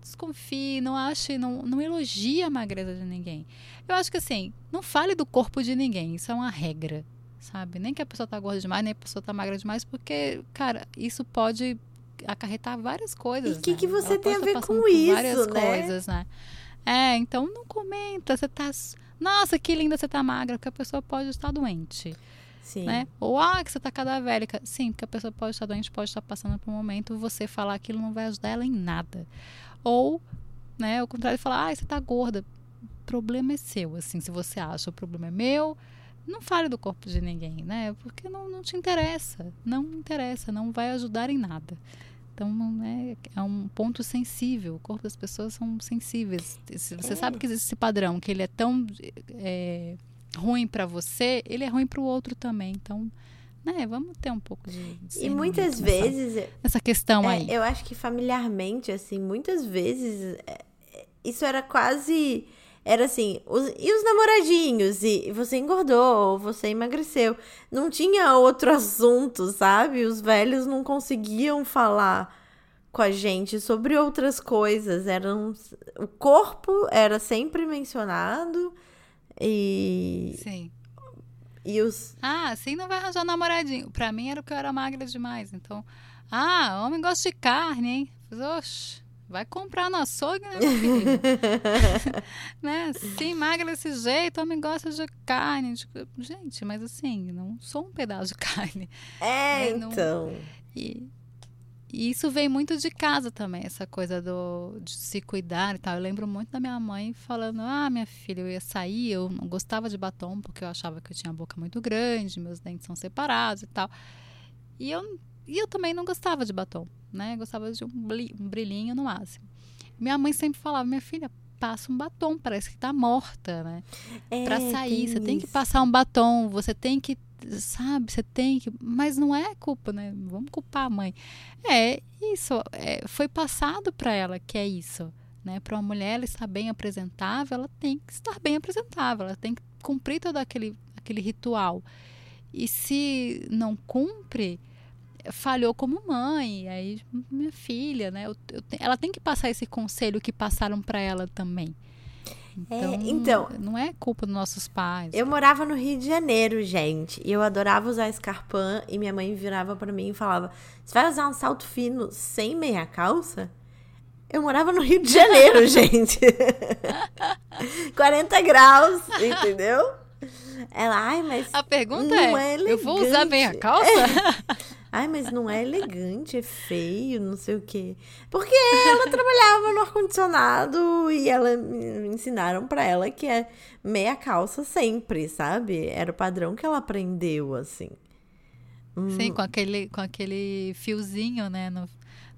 desconfie, não ache, não, não elogie a magreza de ninguém. Eu acho que assim, não fale do corpo de ninguém, isso é uma regra, sabe? Nem que a pessoa tá gorda demais, nem a pessoa tá magra demais, porque, cara, isso pode acarretar várias coisas. E o que, né? que você Ela tem a ver com isso, várias né? coisas, né? É, então não comenta, você tá. Nossa, que linda você tá magra, porque a pessoa pode estar doente. Sim. Né? Ou, ah, que você tá cadavélica. Sim, porque a pessoa pode estar doente, pode estar passando por um momento, você falar aquilo não vai ajudar ela em nada. Ou, né, ao contrário, falar, ah, você tá gorda. O problema é seu, assim, se você acha o problema é meu, não fale do corpo de ninguém, né? Porque não, não te interessa. Não interessa, não vai ajudar em nada. Então, né, é um ponto sensível. O corpo das pessoas são sensíveis. Se você é. sabe que existe esse padrão, que ele é tão é, ruim para você, ele é ruim para o outro também. Então, né, vamos ter um pouco de. de e muitas vezes. Essa questão é, aí. Eu acho que familiarmente, assim, muitas vezes é, isso era quase. Era assim, os, e os namoradinhos? E você engordou, você emagreceu. Não tinha outro assunto, sabe? Os velhos não conseguiam falar com a gente sobre outras coisas. Eram, o corpo era sempre mencionado e. Sim. E os. Ah, assim não vai arranjar namoradinho. Pra mim era porque eu era magra demais. Então, ah, homem gosta de carne, hein? Oxe, vai comprar no açougue, né, meu filho? né? Sim, magra desse jeito, homem gosta de carne. Gente, mas assim, não sou um pedaço de carne. É, né? então. Não... E, e isso vem muito de casa também, essa coisa do, de se cuidar e tal. Eu lembro muito da minha mãe falando: Ah, minha filha, eu ia sair, eu não gostava de batom porque eu achava que eu tinha a boca muito grande, meus dentes são separados e tal. E eu, e eu também não gostava de batom, né? Eu gostava de um, um brilhinho no máximo. Minha mãe sempre falava: Minha filha, passa um batom, parece que tá morta, né? É, pra sair, você isso. tem que passar um batom, você tem que sabe, você tem que. Mas não é culpa, né? Vamos culpar a mãe. É isso, é, foi passado para ela que é isso. Né? Para uma mulher ela estar bem apresentável, ela tem que estar bem apresentável, ela tem que cumprir todo aquele, aquele ritual. E se não cumpre, falhou como mãe, aí minha filha, né? Eu, eu, ela tem que passar esse conselho que passaram para ela também. Então, é, então, não é culpa dos nossos pais. Eu morava no Rio de Janeiro, gente, e eu adorava usar escarpã e minha mãe virava para mim e falava: "Você vai usar um salto fino sem meia calça?" Eu morava no Rio de Janeiro, gente. 40 graus, entendeu? Ela, ai, mas. A pergunta é: é eu vou usar meia calça? É. Ai, mas não é elegante, é feio, não sei o quê. Porque ela trabalhava no ar-condicionado e ela me ensinaram para ela que é meia calça sempre, sabe? Era o padrão que ela aprendeu, assim. Sim, hum. com aquele, com aquele fiozinho, né? No,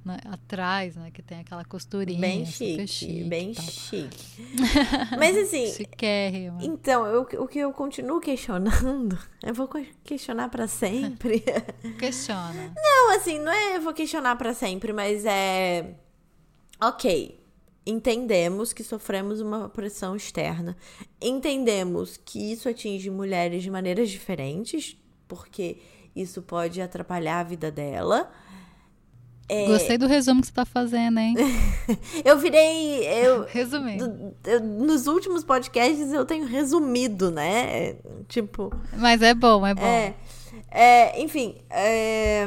né, atrás, né? Que tem aquela costurinha. Bem chique, chique bem chique. Mas assim. Chiquérrimo. Então, eu, o que eu continuo questionando, eu vou questionar para sempre. Questiona. Não, assim, não é eu vou questionar para sempre, mas é. Ok. Entendemos que sofremos uma pressão externa. Entendemos que isso atinge mulheres de maneiras diferentes, porque isso pode atrapalhar a vida dela É, Gostei do resumo que você tá fazendo, hein? eu virei. Eu, Resumindo. nos últimos podcasts eu tenho resumido, né? Tipo. Mas é bom, é bom. É, é, enfim, é,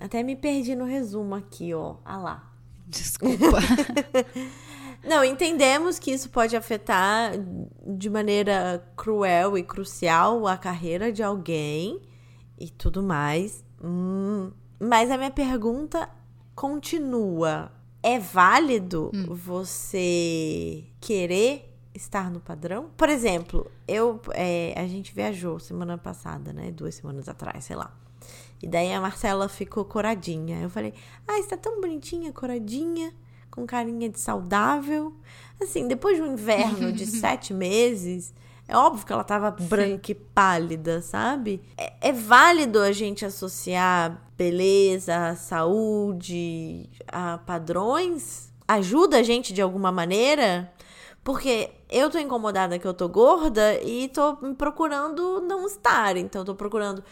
até me perdi no resumo aqui, ó. Ah lá. Desculpa. Não, entendemos que isso pode afetar de maneira cruel e crucial a carreira de alguém e tudo mais. Hum, mas a minha pergunta continua. É válido você querer estar no padrão? Por exemplo, eu, é, a gente viajou semana passada, né? Duas semanas atrás, sei lá. E daí a Marcela ficou coradinha. Eu falei, ah, está tão bonitinha, coradinha, com carinha de saudável. Assim, depois de um inverno de sete meses, é óbvio que ela tava branca e pálida, sabe? É, é válido a gente associar beleza, saúde a padrões? Ajuda a gente de alguma maneira? Porque eu tô incomodada que eu tô gorda e tô procurando não estar. Então, tô procurando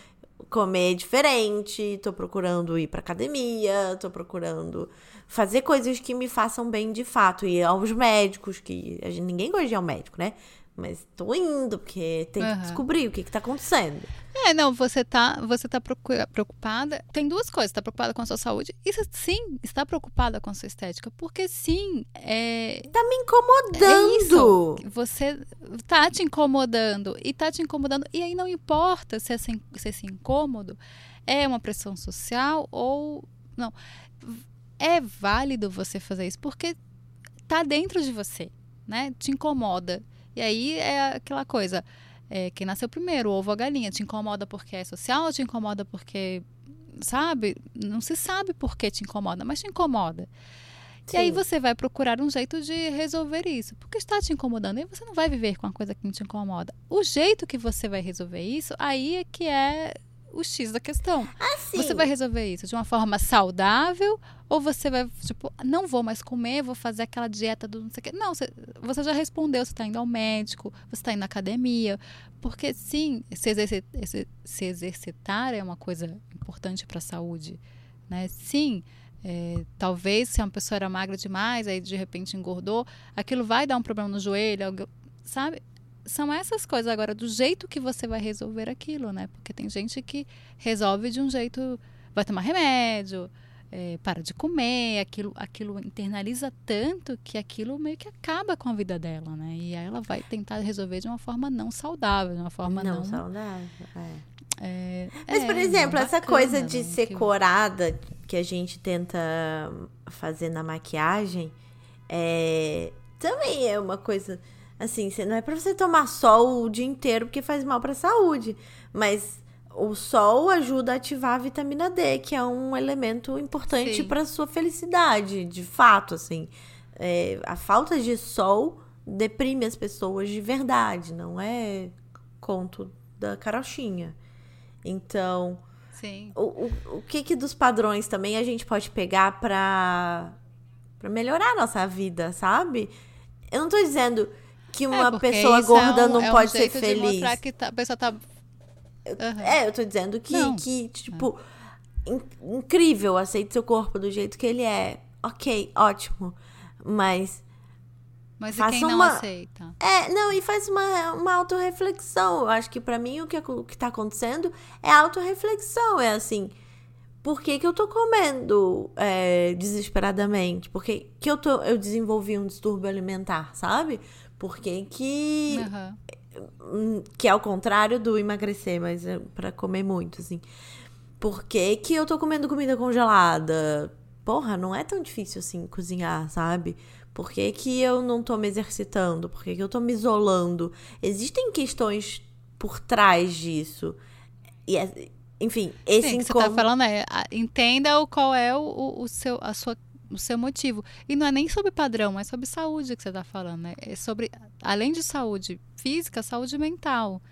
comer diferente, tô procurando ir pra academia, tô procurando fazer coisas que me façam bem de fato. E aos médicos, que gente, ninguém gosta de ir ao médico, né? Mas tô indo, porque tem que Aham. descobrir o que, que tá acontecendo. É, não, você tá, você tá preocupada. Tem duas coisas, tá preocupada com a sua saúde e sim, está preocupada com a sua estética, porque sim, é, Tá me é incomodando. isso. Você tá te incomodando e tá te incomodando e aí não importa se esse, se esse incômodo é uma pressão social ou não. É válido você fazer isso porque tá dentro de você, né? Te incomoda. E aí é aquela coisa, é, quem nasceu primeiro, o ovo ou a galinha, te incomoda porque é social te incomoda porque, sabe? Não se sabe por que te incomoda, mas te incomoda. E aí Sim. você vai procurar um jeito de resolver isso, porque está te incomodando e você não vai viver com a coisa que te incomoda. O jeito que você vai resolver isso, aí é que é o X da questão. Assim, Você vai resolver isso de uma forma saudável ou você vai, tipo, não vou mais comer, vou fazer aquela dieta do não sei o quê. Não, você, você já respondeu, você está indo ao médico, você está indo na academia. Porque, sim, se, se exercitar é uma coisa importante para a saúde. Né? Sim, é, talvez se uma pessoa era magra demais, aí de repente engordou, aquilo vai dar um problema no joelho, sabe? São essas coisas agora, do jeito que você vai resolver aquilo, né? Porque tem gente que resolve de um jeito, vai tomar remédio, é, para de comer, aquilo, aquilo internaliza tanto que aquilo meio que acaba com a vida dela, né? E aí ela vai tentar resolver de uma forma não saudável, de uma forma não, não. saudável. é. é, Mas, por é, exemplo, não essa bacana, coisa de né, ser que- corada que a gente tenta fazer na maquiagem é, também é uma coisa assim, não é pra você tomar sol o dia inteiro porque faz mal pra saúde, mas o sol ajuda a ativar a vitamina D, que é um elemento importante pra sua felicidade, de fato, assim. É, a falta de sol deprime as pessoas de verdade, não é conto da carochinha. Então, Sim. o, o, o que que dos padrões também a gente pode pegar pra, pra melhorar a nossa vida, sabe? Eu não tô dizendo que uma É, porque pessoa isso é gorda um- não é um pode ser jeito de feliz. que tá- a pessoa tá. Aham. É, eu tô dizendo que, Não. que tipo, in- incrível, aceite seu corpo do jeito que ele é. Ok, ótimo. Mas Mas e quem não uma- aceita? É, não, e faz uma, uma autorreflexão. Eu acho que pra mim o que, o que tá acontecendo é autorreflexão. É assim, por que, que eu tô comendo é, desesperadamente? Por que, que eu, tô, eu desenvolvi um distúrbio alimentar, sabe? Por que que... Aham. hum, Que é o contrário do emagrecer, mas é pra comer muito, assim. Por que que eu tô comendo comida congelada? Porra, não é tão difícil assim cozinhar, sabe? Por que, que eu não tô me exercitando? Por que, que eu tô me isolando? Existem questões por trás disso. E, é- enfim, esse Sim, o que você tá falando é entenda o qual é o, o, o seu, a sua, o seu motivo. E não é nem sobre padrão, é sobre saúde que você tá falando. Né? É sobre, além de saúde física, saúde mental.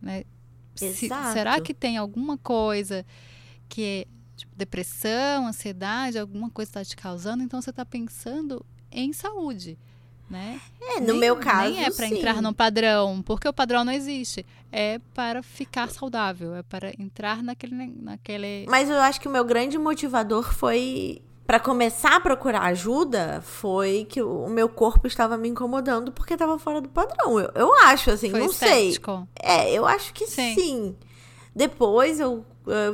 Né? Se- será que tem alguma coisa que é tipo, depressão, ansiedade, alguma coisa está te causando? Então você está pensando em saúde. Né? É, no Nem- meu caso, Nem é para entrar num padrão, porque o padrão não existe. É para ficar saudável, é para entrar naquele. naquele... Mas eu acho que o meu grande motivador foi para começar a procurar ajuda, foi que o meu corpo estava me incomodando porque estava fora do padrão. Eu, eu acho, assim, Foi não estético. sei. É, eu acho que Sim. sim. Depois eu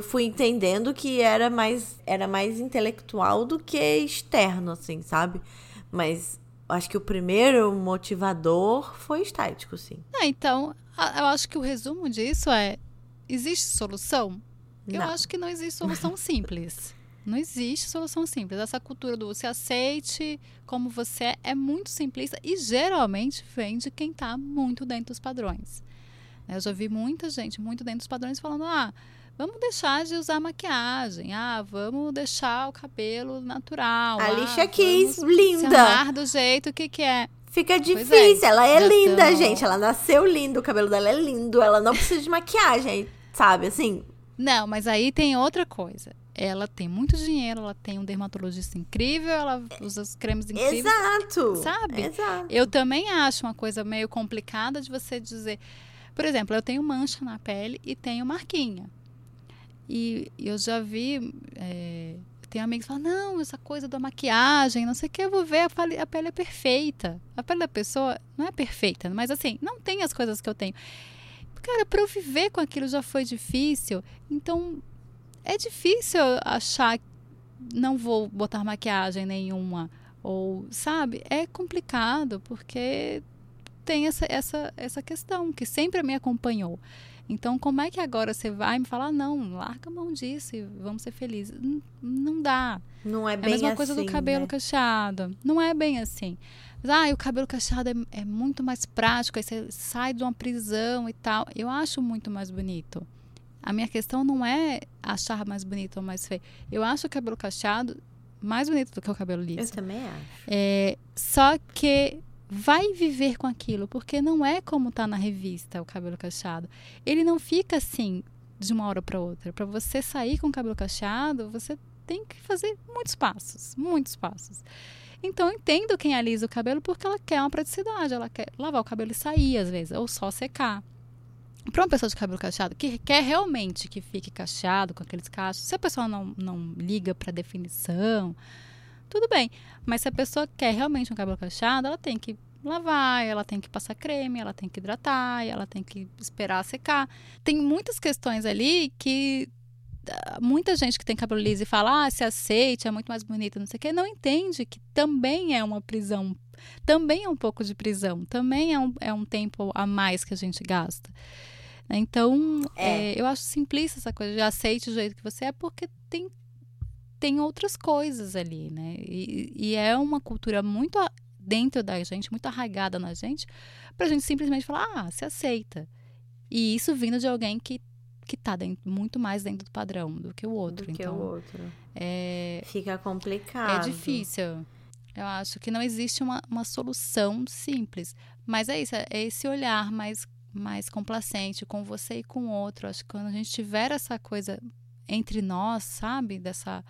fui entendendo que era mais, era mais intelectual do que externo, assim, sabe? Mas acho que o primeiro motivador foi estético, sim. Ah, então, eu acho que o resumo disso é: existe solução? Eu Não. acho que não existe solução simples. Não existe solução simples. Essa cultura do se aceite como você é, é muito simplista e geralmente vem de quem está muito dentro dos padrões. Eu já vi muita gente muito dentro dos padrões falando: ah, vamos deixar de usar maquiagem, ah, vamos deixar o cabelo natural. A ah, vamos Se linda. do jeito que, que é. Fica é, difícil. ela é linda, gente. Ela nasceu linda, o cabelo dela é lindo. Ela não precisa de maquiagem, sabe? Assim, Não, mas aí tem outra coisa. Ela tem muito dinheiro, ela tem um dermatologista incrível, ela usa os cremes incríveis. exato. sabe? Exato. Eu também acho uma coisa meio complicada de você dizer. Por exemplo, eu tenho mancha na pele e tenho marquinha. E eu já vi. É, tem amigos que falam: não, essa coisa da maquiagem, não sei o que, eu vou ver, a pele, a pele é perfeita. A pele da pessoa não é perfeita, mas assim, não tem as coisas que eu tenho. Cara, para eu viver com aquilo já foi difícil, então é difícil achar que não vou botar maquiagem nenhuma. Ou, sabe, é complicado, porque tem essa, essa, essa questão que sempre me acompanhou. Então, como é que agora você vai me falar, não, larga a mão disso e vamos ser felizes? N- não dá. Não é É bem a mesma assim, coisa do cabelo né? cacheado. Não é bem assim. Ah, o cabelo cacheado é, é muito mais prático, aí você sai de uma prisão e tal. Eu acho muito mais bonito. A minha questão não é achar mais bonito ou mais feio. Eu acho o cabelo cacheado mais bonito do que o cabelo Eu liso. também acho. É, só que vai viver com aquilo, porque não é como tá na revista o cabelo cacheado. Ele não fica assim de uma hora para outra. Para você sair com o cabelo cacheado, você tem que fazer muitos passos, muitos passos. Então eu entendo quem alisa o cabelo porque ela quer uma praticidade, ela quer lavar o cabelo e sair às vezes, ou só secar. Para uma pessoa de cabelo cacheado que quer realmente que fique cacheado com aqueles cachos, se a pessoa não, não liga para definição, tudo bem. Mas se a pessoa quer realmente um cabelo cacheado, ela tem que lavar, ela tem que passar creme, ela tem que hidratar, ela tem que esperar secar. Tem muitas questões ali que ah, muita gente que tem cabelo liso e fala, ah, se aceite, é muito mais bonito, não sei o quê, não entende que também é uma prisão, também é um pouco de prisão, também é um, é um tempo a mais que a gente gasta. Então, É. é, eu acho simplista essa coisa de aceite do jeito que você é, porque tem, tem outras coisas ali, né? E, e é uma cultura muito dentro da gente, muito arraigada na gente, pra gente simplesmente falar, ah, se aceita. E isso vindo de alguém que, que tá dentro, muito mais dentro do padrão do que o outro. do que então, o outro. é, Fica é complicado. difícil. Eu acho que não existe uma, uma solução simples. Mas é isso, é esse olhar mais, mais complacente com você e com o outro. Acho que quando a gente tiver essa coisa entre nós, sabe? Dessa.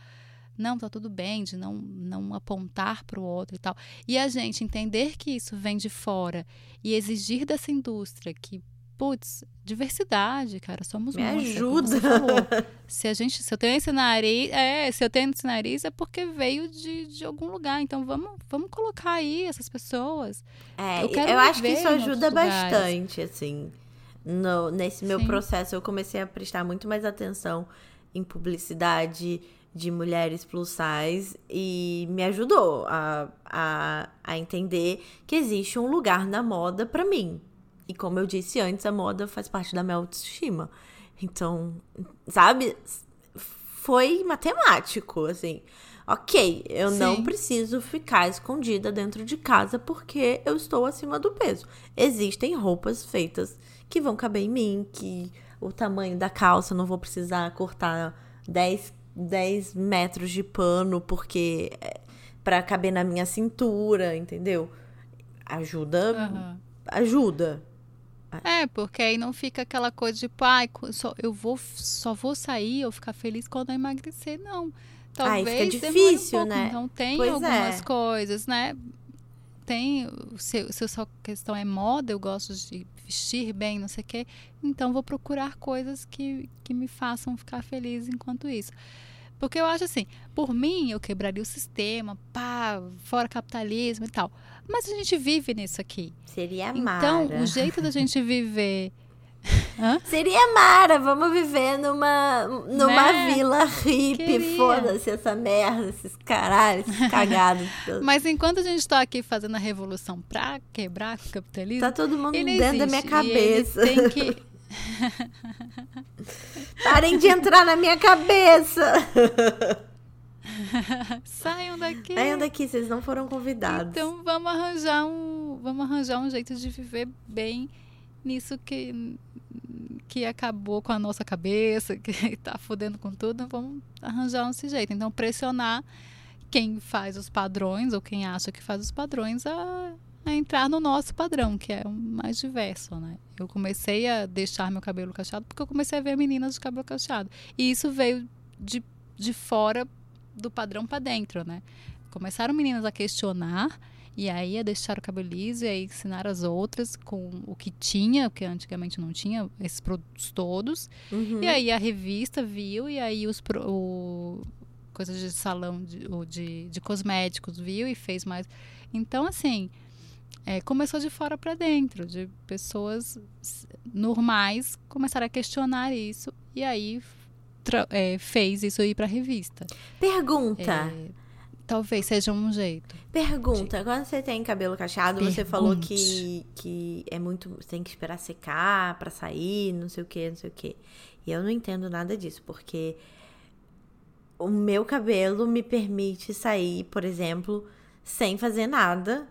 Não, tá tudo bem, de não, não apontar para o outro e tal. E a gente entender que isso vem de fora e exigir dessa indústria que, putz, diversidade, cara, somos Me muitos. você ajuda. Se a gente, se eu tenho esse nariz, é, se eu tenho esse nariz é porque veio de, de algum lugar. Então vamos, vamos colocar aí essas pessoas. É, Eu eu, acho que isso ajuda outros lugares. bastante, assim. No, nesse meu Sim. processo, eu comecei a prestar muito mais atenção em publicidade de mulheres plus size e me ajudou a, a, a entender que existe um lugar na moda pra mim. E como eu disse antes, a moda faz parte da minha autoestima. Então, sabe? Foi matemático, assim. Ok, eu não Sim. preciso ficar escondida dentro de casa porque eu estou acima do peso. Existem roupas feitas que vão caber em mim, que o tamanho da calça eu não vou precisar cortar 10, 10 metros de pano porque é para caber na minha cintura, entendeu? Ajuda, Aham. ajuda. É, porque aí não fica aquela coisa de, pai, só, eu vou, só vou sair ou ficar feliz quando eu emagrecer. Não. Aí Talvez fica demore difícil, um pouco. né? Então tem Pois algumas é. coisas, né? Tem, se, se a sua questão é moda, eu gosto de vestir bem, não sei o quê. Então vou procurar coisas que, que me façam ficar feliz enquanto isso. Porque eu acho assim, por mim, eu quebraria o sistema, pá, fora capitalismo e tal. Mas a gente vive nisso aqui. Seria Então, Mara. o jeito da gente viver. Hã? Seria Mara, vamos viver numa, numa Né? vila hippie. Foda-se essa merda, esses caralhos, esses cagados. Mas enquanto a gente tá aqui fazendo a revolução pra quebrar o capitalismo, tá todo mundo dentro da minha existe. E ele cabeça. tem que. Parem de entrar na minha cabeça. Saiam daqui. Saiam daqui, vocês não foram convidados. Então vamos arranjar um, vamos arranjar um jeito de viver bem nisso que que acabou com a nossa cabeça, que tá fudendo com tudo, vamos arranjar esse jeito. Então pressionar quem faz os padrões ou quem acha que faz os padrões a, a entrar no nosso padrão, que é o mais diverso, né? Eu comecei a deixar meu cabelo cacheado porque eu comecei a ver meninas de cabelo cacheado. E isso veio de, de fora do padrão para dentro, né? Começaram meninas a questionar e aí a deixar o cabelo liso e aí ensinar as outras com o que tinha, porque antigamente não tinha esses produtos todos. Uhum. E aí a revista viu e aí os pro- o, coisas de salão de, de, de cosméticos viu e fez mais. Então assim é, começou de fora para dentro, de pessoas normais começaram a questionar isso e aí é, fez isso ir para a revista. Pergunta. É, talvez seja um jeito. Pergunta, quando você tem cabelo cacheado, você falou Pergunte. que, que é muito. Você tem que esperar secar pra sair, não sei o que, não sei o que. E eu não entendo nada disso, porque o meu cabelo me permite sair, por exemplo, sem fazer nada.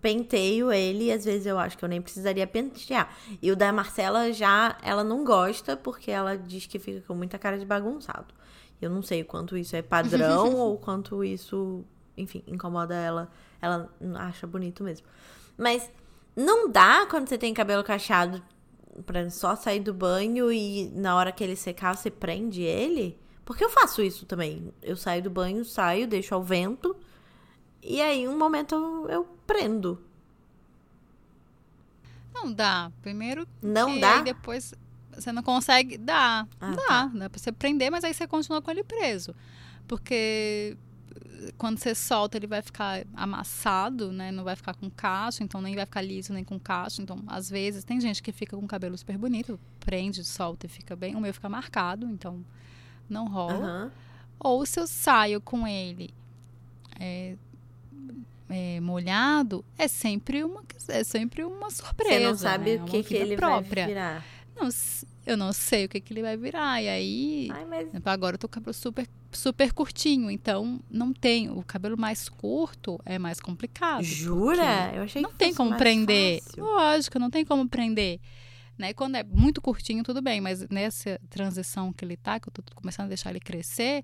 Penteio ele e às vezes eu acho que eu nem precisaria pentear. E o da Marcela já, ela não gosta porque ela diz que fica com muita cara de bagunçado. Eu não sei o quanto isso é padrão ou quanto isso, enfim, incomoda ela. Ela acha bonito mesmo. Mas não dá quando você tem cabelo cacheado pra só sair do banho e na hora que ele secar você prende ele? Porque eu faço isso também. Eu saio do banho, saio, deixo ao vento. E aí, um momento eu, prendo. Não dá. Primeiro Não dá? aí depois você não consegue. Dá. Ah, dá. tá. Dá pra você prender, mas aí você continua com ele preso. Porque eh, quando você solta, ele vai ficar amassado, né? Não vai ficar com cacho, então nem vai ficar liso nem com cacho. Então, às vezes, tem gente que fica com o cabelo super bonito, prende, solta e fica bem. O meu fica marcado, então não rola. Aham. Ou se eu saio com ele é, é, molhado, é sempre uma, é sempre uma surpresa. Você não sabe né? o que, que ele própria. vai virar. Não, eu não sei o que, que ele vai virar. E aí, Ai, mas agora eu tô com o cabelo super, super curtinho, então não tem. O cabelo mais curto é mais complicado. jura? Eu achei Não que tem fosse como prender. fácil. Lógico, não tem como prender. Né? Quando é muito curtinho, tudo bem, mas nessa transição que ele tá, que eu tô começando a deixar ele crescer,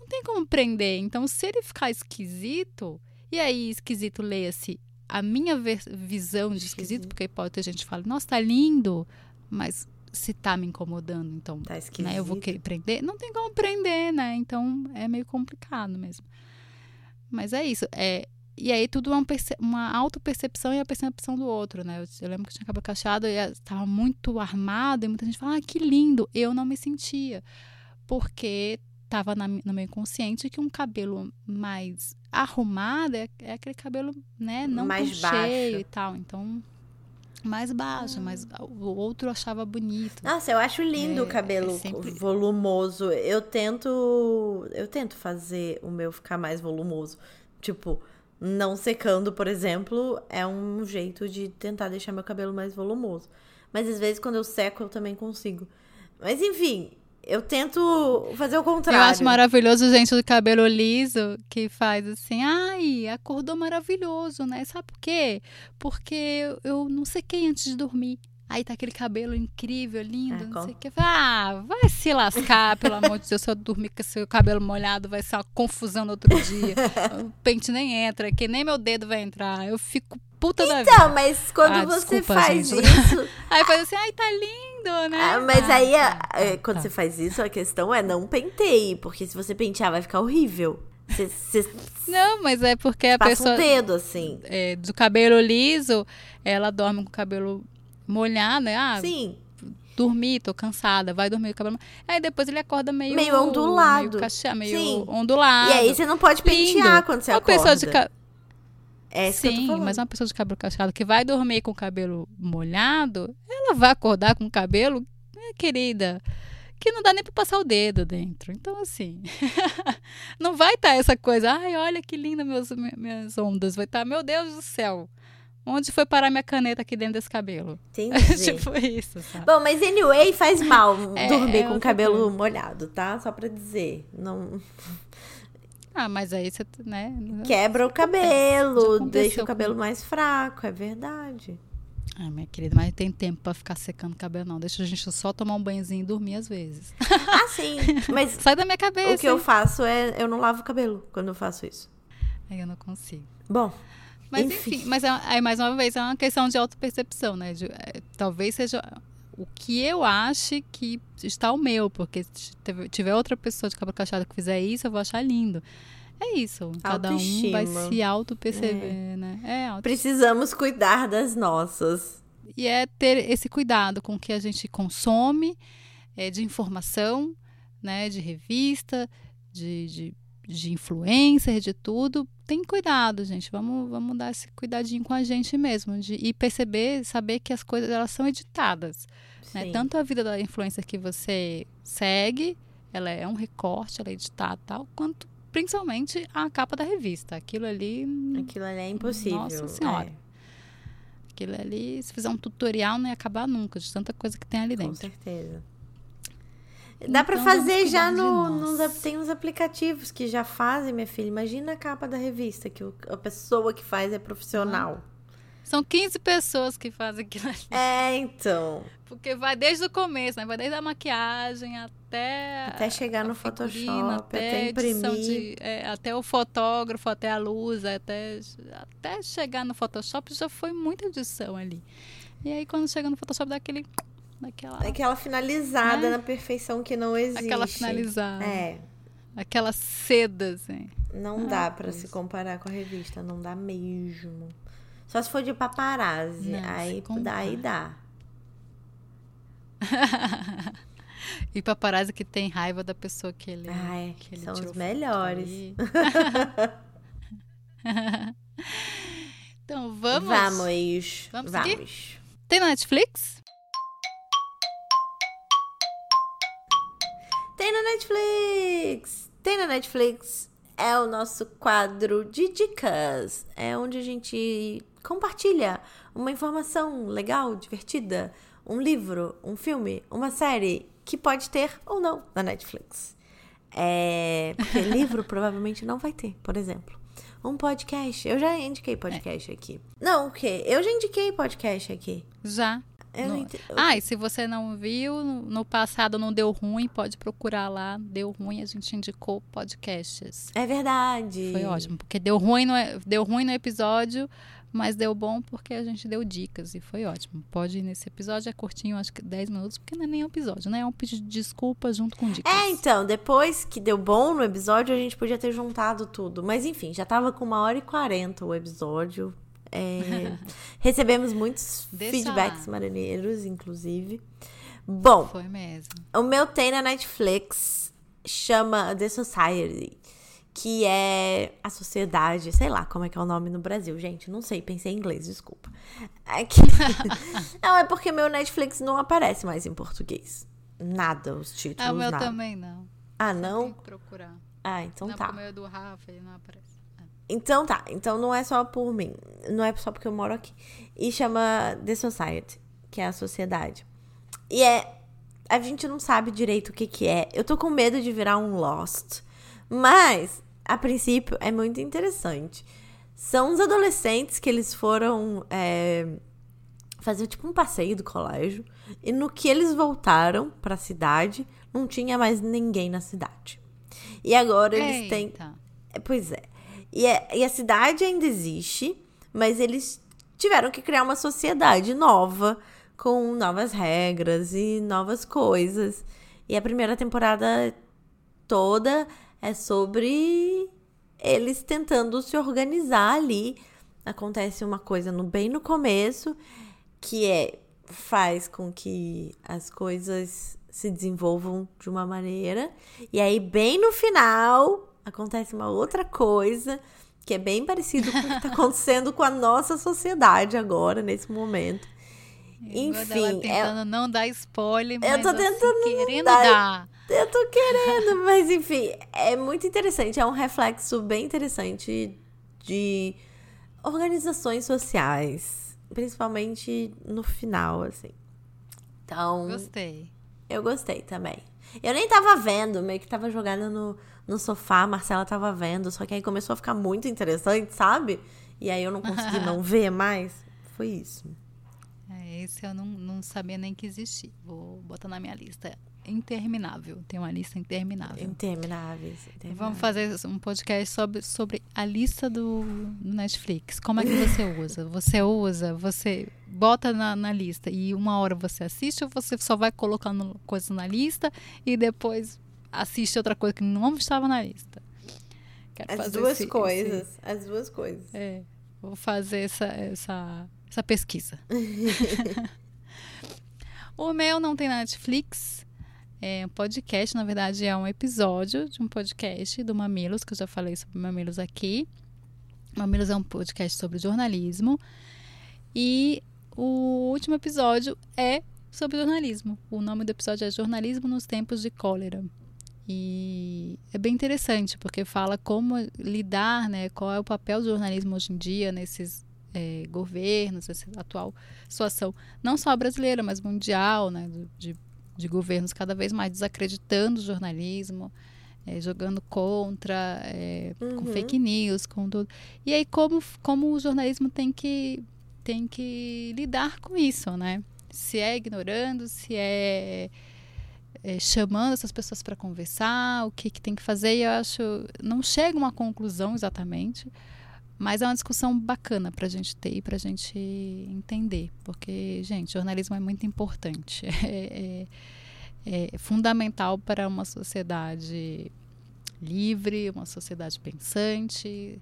não tem como prender. Então, se ele ficar esquisito, e aí esquisito leia-se a minha visão de esquisito, Esquisito. porque pode ter gente que fala, nossa, tá lindo, mas se tá me incomodando, então Tá esquisito. né, eu vou querer prender. Não tem como prender, né? Então é meio complicado mesmo. Mas é isso. É, e aí tudo é um perce- uma autopercepção e a percepção do outro, né? Eu, eu lembro que eu tinha cabelo cacheado e estava muito armado e muita gente fala, ah, que lindo. Eu não me sentia. Porque estava no meu inconsciente que um cabelo mais arrumado é, é aquele cabelo, né? Não Mais tão cheio baixo. e tal. Então, mais baixo, mas o outro achava bonito. Nossa, eu acho lindo É, o cabelo é sempre- volumoso. Eu tento. Eu tento fazer o meu ficar mais volumoso. Tipo, não secando, por exemplo, é um jeito de tentar deixar meu cabelo mais volumoso. Mas às vezes quando eu seco, eu também consigo. Mas enfim, eu tento fazer o contrário. Eu acho maravilhoso gente do cabelo liso que faz assim, ai, acordou maravilhoso, né? Sabe por quê? Porque eu, eu não sequei antes de dormir. Aí tá aquele cabelo incrível, lindo, É, não sei o que. Ah, vai se lascar, pelo amor de Deus. Se eu dormir com seu cabelo molhado, vai ser uma confusão no outro dia. o pente nem entra, que nem meu dedo vai entrar. Eu fico puta da vida. Então, mas quando Ah, você desculpa, faz gente. isso. Aí faz assim, ai, tá lindo, né? Ah, mas Ah, aí, tá, é, tá, quando tá. você faz isso, a questão é não penteie, porque se você pentear vai ficar horrível. Você, você Não, mas é porque a pessoa. um dedo assim. é, do cabelo liso, ela dorme com o cabelo molhado, né? Ah, Sim. dormir, tô cansada, vai dormir com o cabelo. Aí depois ele acorda meio. Meio ondulado. Meio, meio Sim. ondulado. E aí você não pode pentear Lindo. quando você Uma acorda. pessoa de ca... É Sim, mas uma pessoa de cabelo cacheado que vai dormir com o cabelo molhado, ela vai acordar com o cabelo, né, querida, que não dá nem pra passar o dedo dentro. Então, assim, não vai estar essa coisa, ai, olha que linda meus, mi- minhas ondas. Vai estar, meu Deus do céu, onde foi parar minha caneta aqui dentro desse cabelo? Entendi. tipo isso, sabe? Bom, mas anyway, faz mal É, dormir é com o cabelo molhado, tá? Só pra dizer. Não Ah, mas aí você, né? quebra o Já cabelo, deixa o cabelo comigo. mais fraco, é verdade. Ah, minha querida, mas não tem tempo pra ficar secando o cabelo, não. Deixa a gente só tomar um banhozinho e dormir às vezes. Ah, sim. Mas Sai da minha cabeça. o que eu hein? faço é eu não lavo o cabelo quando eu faço isso. Aí eu não consigo. Bom, Mas Enfim. enfim, mas é- aí mais uma vez é uma questão de autopercepção, né? De, é, talvez seja o que eu ache que está o meu, porque se tiver outra pessoa de cabelo cacheado que fizer isso, eu vou achar lindo. É isso. Cada um vai Autoestima. se auto-perceber, né? É, precisamos cuidar das nossas. E é ter esse cuidado com o que a gente consome é, de informação, né? De revista, de, de, de influencer, de tudo. Tem cuidado, gente. Vamos, vamos dar esse cuidadinho com a gente mesmo. De, e perceber, saber que as coisas elas são editadas. Né? Tanto a vida da influencer que você segue, ela é um recorte, ela é editada tal, quanto principalmente a capa da revista. Aquilo ali Aquilo ali é impossível. Nossa Senhora. é, Aquilo ali, se fizer um tutorial, não ia acabar nunca, de tanta coisa que tem ali com dentro. certeza. Dá Então, vamos fazer já no, nos, tem uns aplicativos que já fazem, minha filha. Imagina a capa da revista, que o- a pessoa que faz é profissional. São 15 pessoas que fazem aquilo ali. É, então. Porque vai desde o começo, né? Vai desde a maquiagem até. Até chegar no figurina, Photoshop, até a edição imprimir. de- é, até o fotógrafo, até a luz, até, até chegar no Photoshop já foi muita edição ali. E aí quando chega no Photoshop dá aquele. Daquela, Aquela finalizada Né? na perfeição que não existe. aquela finalizada. É. Aquela seda, assim. Não Ah, dá pra pois. se comparar com a revista, não dá mesmo. Só se for de paparazzi, Não, aí daí dá. E paparazzi que tem raiva da pessoa que ele. Ai, que ele são os melhores. então vamos. Vamos. Vamos Vamos. Tem na Netflix? Tem na Netflix! Tem na Netflix. É o nosso quadro de dicas. É onde a gente compartilha uma informação legal, divertida, um livro, um filme, uma série que pode ter ou não na Netflix. É, porque livro provavelmente não vai ter, por exemplo. Um podcast. Eu já indiquei podcast aqui. Não, o quê? Eu já indiquei podcast aqui. Já. Eu não ente- Ah, e se você não viu, no- no passado não deu ruim, pode procurar lá. Deu ruim, a gente indicou podcasts. É verdade. Foi ótimo, porque deu ruim, no, deu ruim no episódio, mas deu bom porque a gente deu dicas e foi ótimo. Pode ir nesse episódio, é curtinho, acho que 10 minutos, porque não é nem um episódio, né? É um pedido de desculpa junto com dicas. É, então, depois que deu bom no episódio, a gente podia ter juntado tudo. Mas enfim, já tava com uma hora e quarenta o episódio. É, recebemos muitos Deixa feedbacks lá. inclusive. Bom, Foi mesmo. o meu tem na Netflix chama The Society, que é a sociedade, sei lá como é que é o nome no Brasil, gente, não sei, pensei em inglês, desculpa. É que- não, é porque meu Netflix não aparece mais em português. Nada, os títulos, Ah, o meu nada. também não. Ah, Tem não? que procurar. Ah, então não, tá. o meu é do Rafa, ele não aparece. Então tá, então não é só por mim, não é só porque eu moro aqui. E chama The Society, que é a sociedade. E é. A gente não sabe direito o que que é. Eu tô com medo de virar um Lost. Mas, a princípio, é muito interessante. São uns adolescentes que eles foram é, fazer tipo um passeio do colégio. E no que eles voltaram pra cidade, não tinha mais ninguém na cidade. E agora eles têm. Eita. É, Pois é. E, é- e a cidade ainda existe, mas eles tiveram que criar uma sociedade nova, com novas regras e novas coisas. E a primeira temporada toda é sobre eles tentando se organizar ali. Acontece uma coisa no, bem no começo, que é faz com que as coisas se desenvolvam de uma maneira. E aí, bem no final, acontece uma outra coisa que é bem parecido com o que está acontecendo com a nossa sociedade agora, nesse momento. Enfim. tentando é... não dar spoiler, mas eu tô assim, tentando querendo dar... dar. Eu tô querendo, mas enfim, é muito interessante. É um reflexo bem interessante de organizações sociais, principalmente no final, assim. Então. Gostei. Eu gostei também. Eu nem tava vendo, meio que tava jogada no, no sofá, a Marcela tava vendo, só que aí começou a ficar muito interessante, sabe? E aí eu não consegui não ver mais. Foi isso. É, esse eu não, não sabia nem que existia. Vou botar na minha lista. Interminável. Tem uma lista interminável. Intermináveis. intermináveis. Vamos fazer um podcast sobre, sobre a lista do, do Netflix. Como é que você usa? Você usa, você bota na, na, lista e uma hora você assiste ou você só vai colocando coisas na lista e depois assiste outra coisa que não estava na lista? Quero as duas esse, coisas. Esse, as duas coisas. É. Vou fazer essa, essa, essa pesquisa. o meu não tem na Netflix. É um podcast, na verdade, é um episódio de um podcast do Mamilos, que eu já falei sobre Mamilos aqui. Mamilos é um podcast sobre jornalismo. E o último episódio é sobre jornalismo. O nome do episódio é Jornalismo nos Tempos de Cólera. E é bem interessante, porque fala como lidar, né, qual é o papel do jornalismo hoje em dia nesses é, governos, essa atual situação, não só brasileira, mas mundial, né, de de governos cada vez mais desacreditando o jornalismo, é, jogando contra, é, uhum. com fake news, com tudo. E aí como, como o jornalismo tem que, tem que lidar com isso, né? Se é ignorando, se é, é chamando essas pessoas para conversar, o que, que tem que fazer. E eu acho, não chega uma conclusão exatamente, mas é uma discussão bacana para a gente ter e para a gente entender, porque, gente, jornalismo é muito importante. É, é, é fundamental para uma sociedade livre, uma sociedade pensante.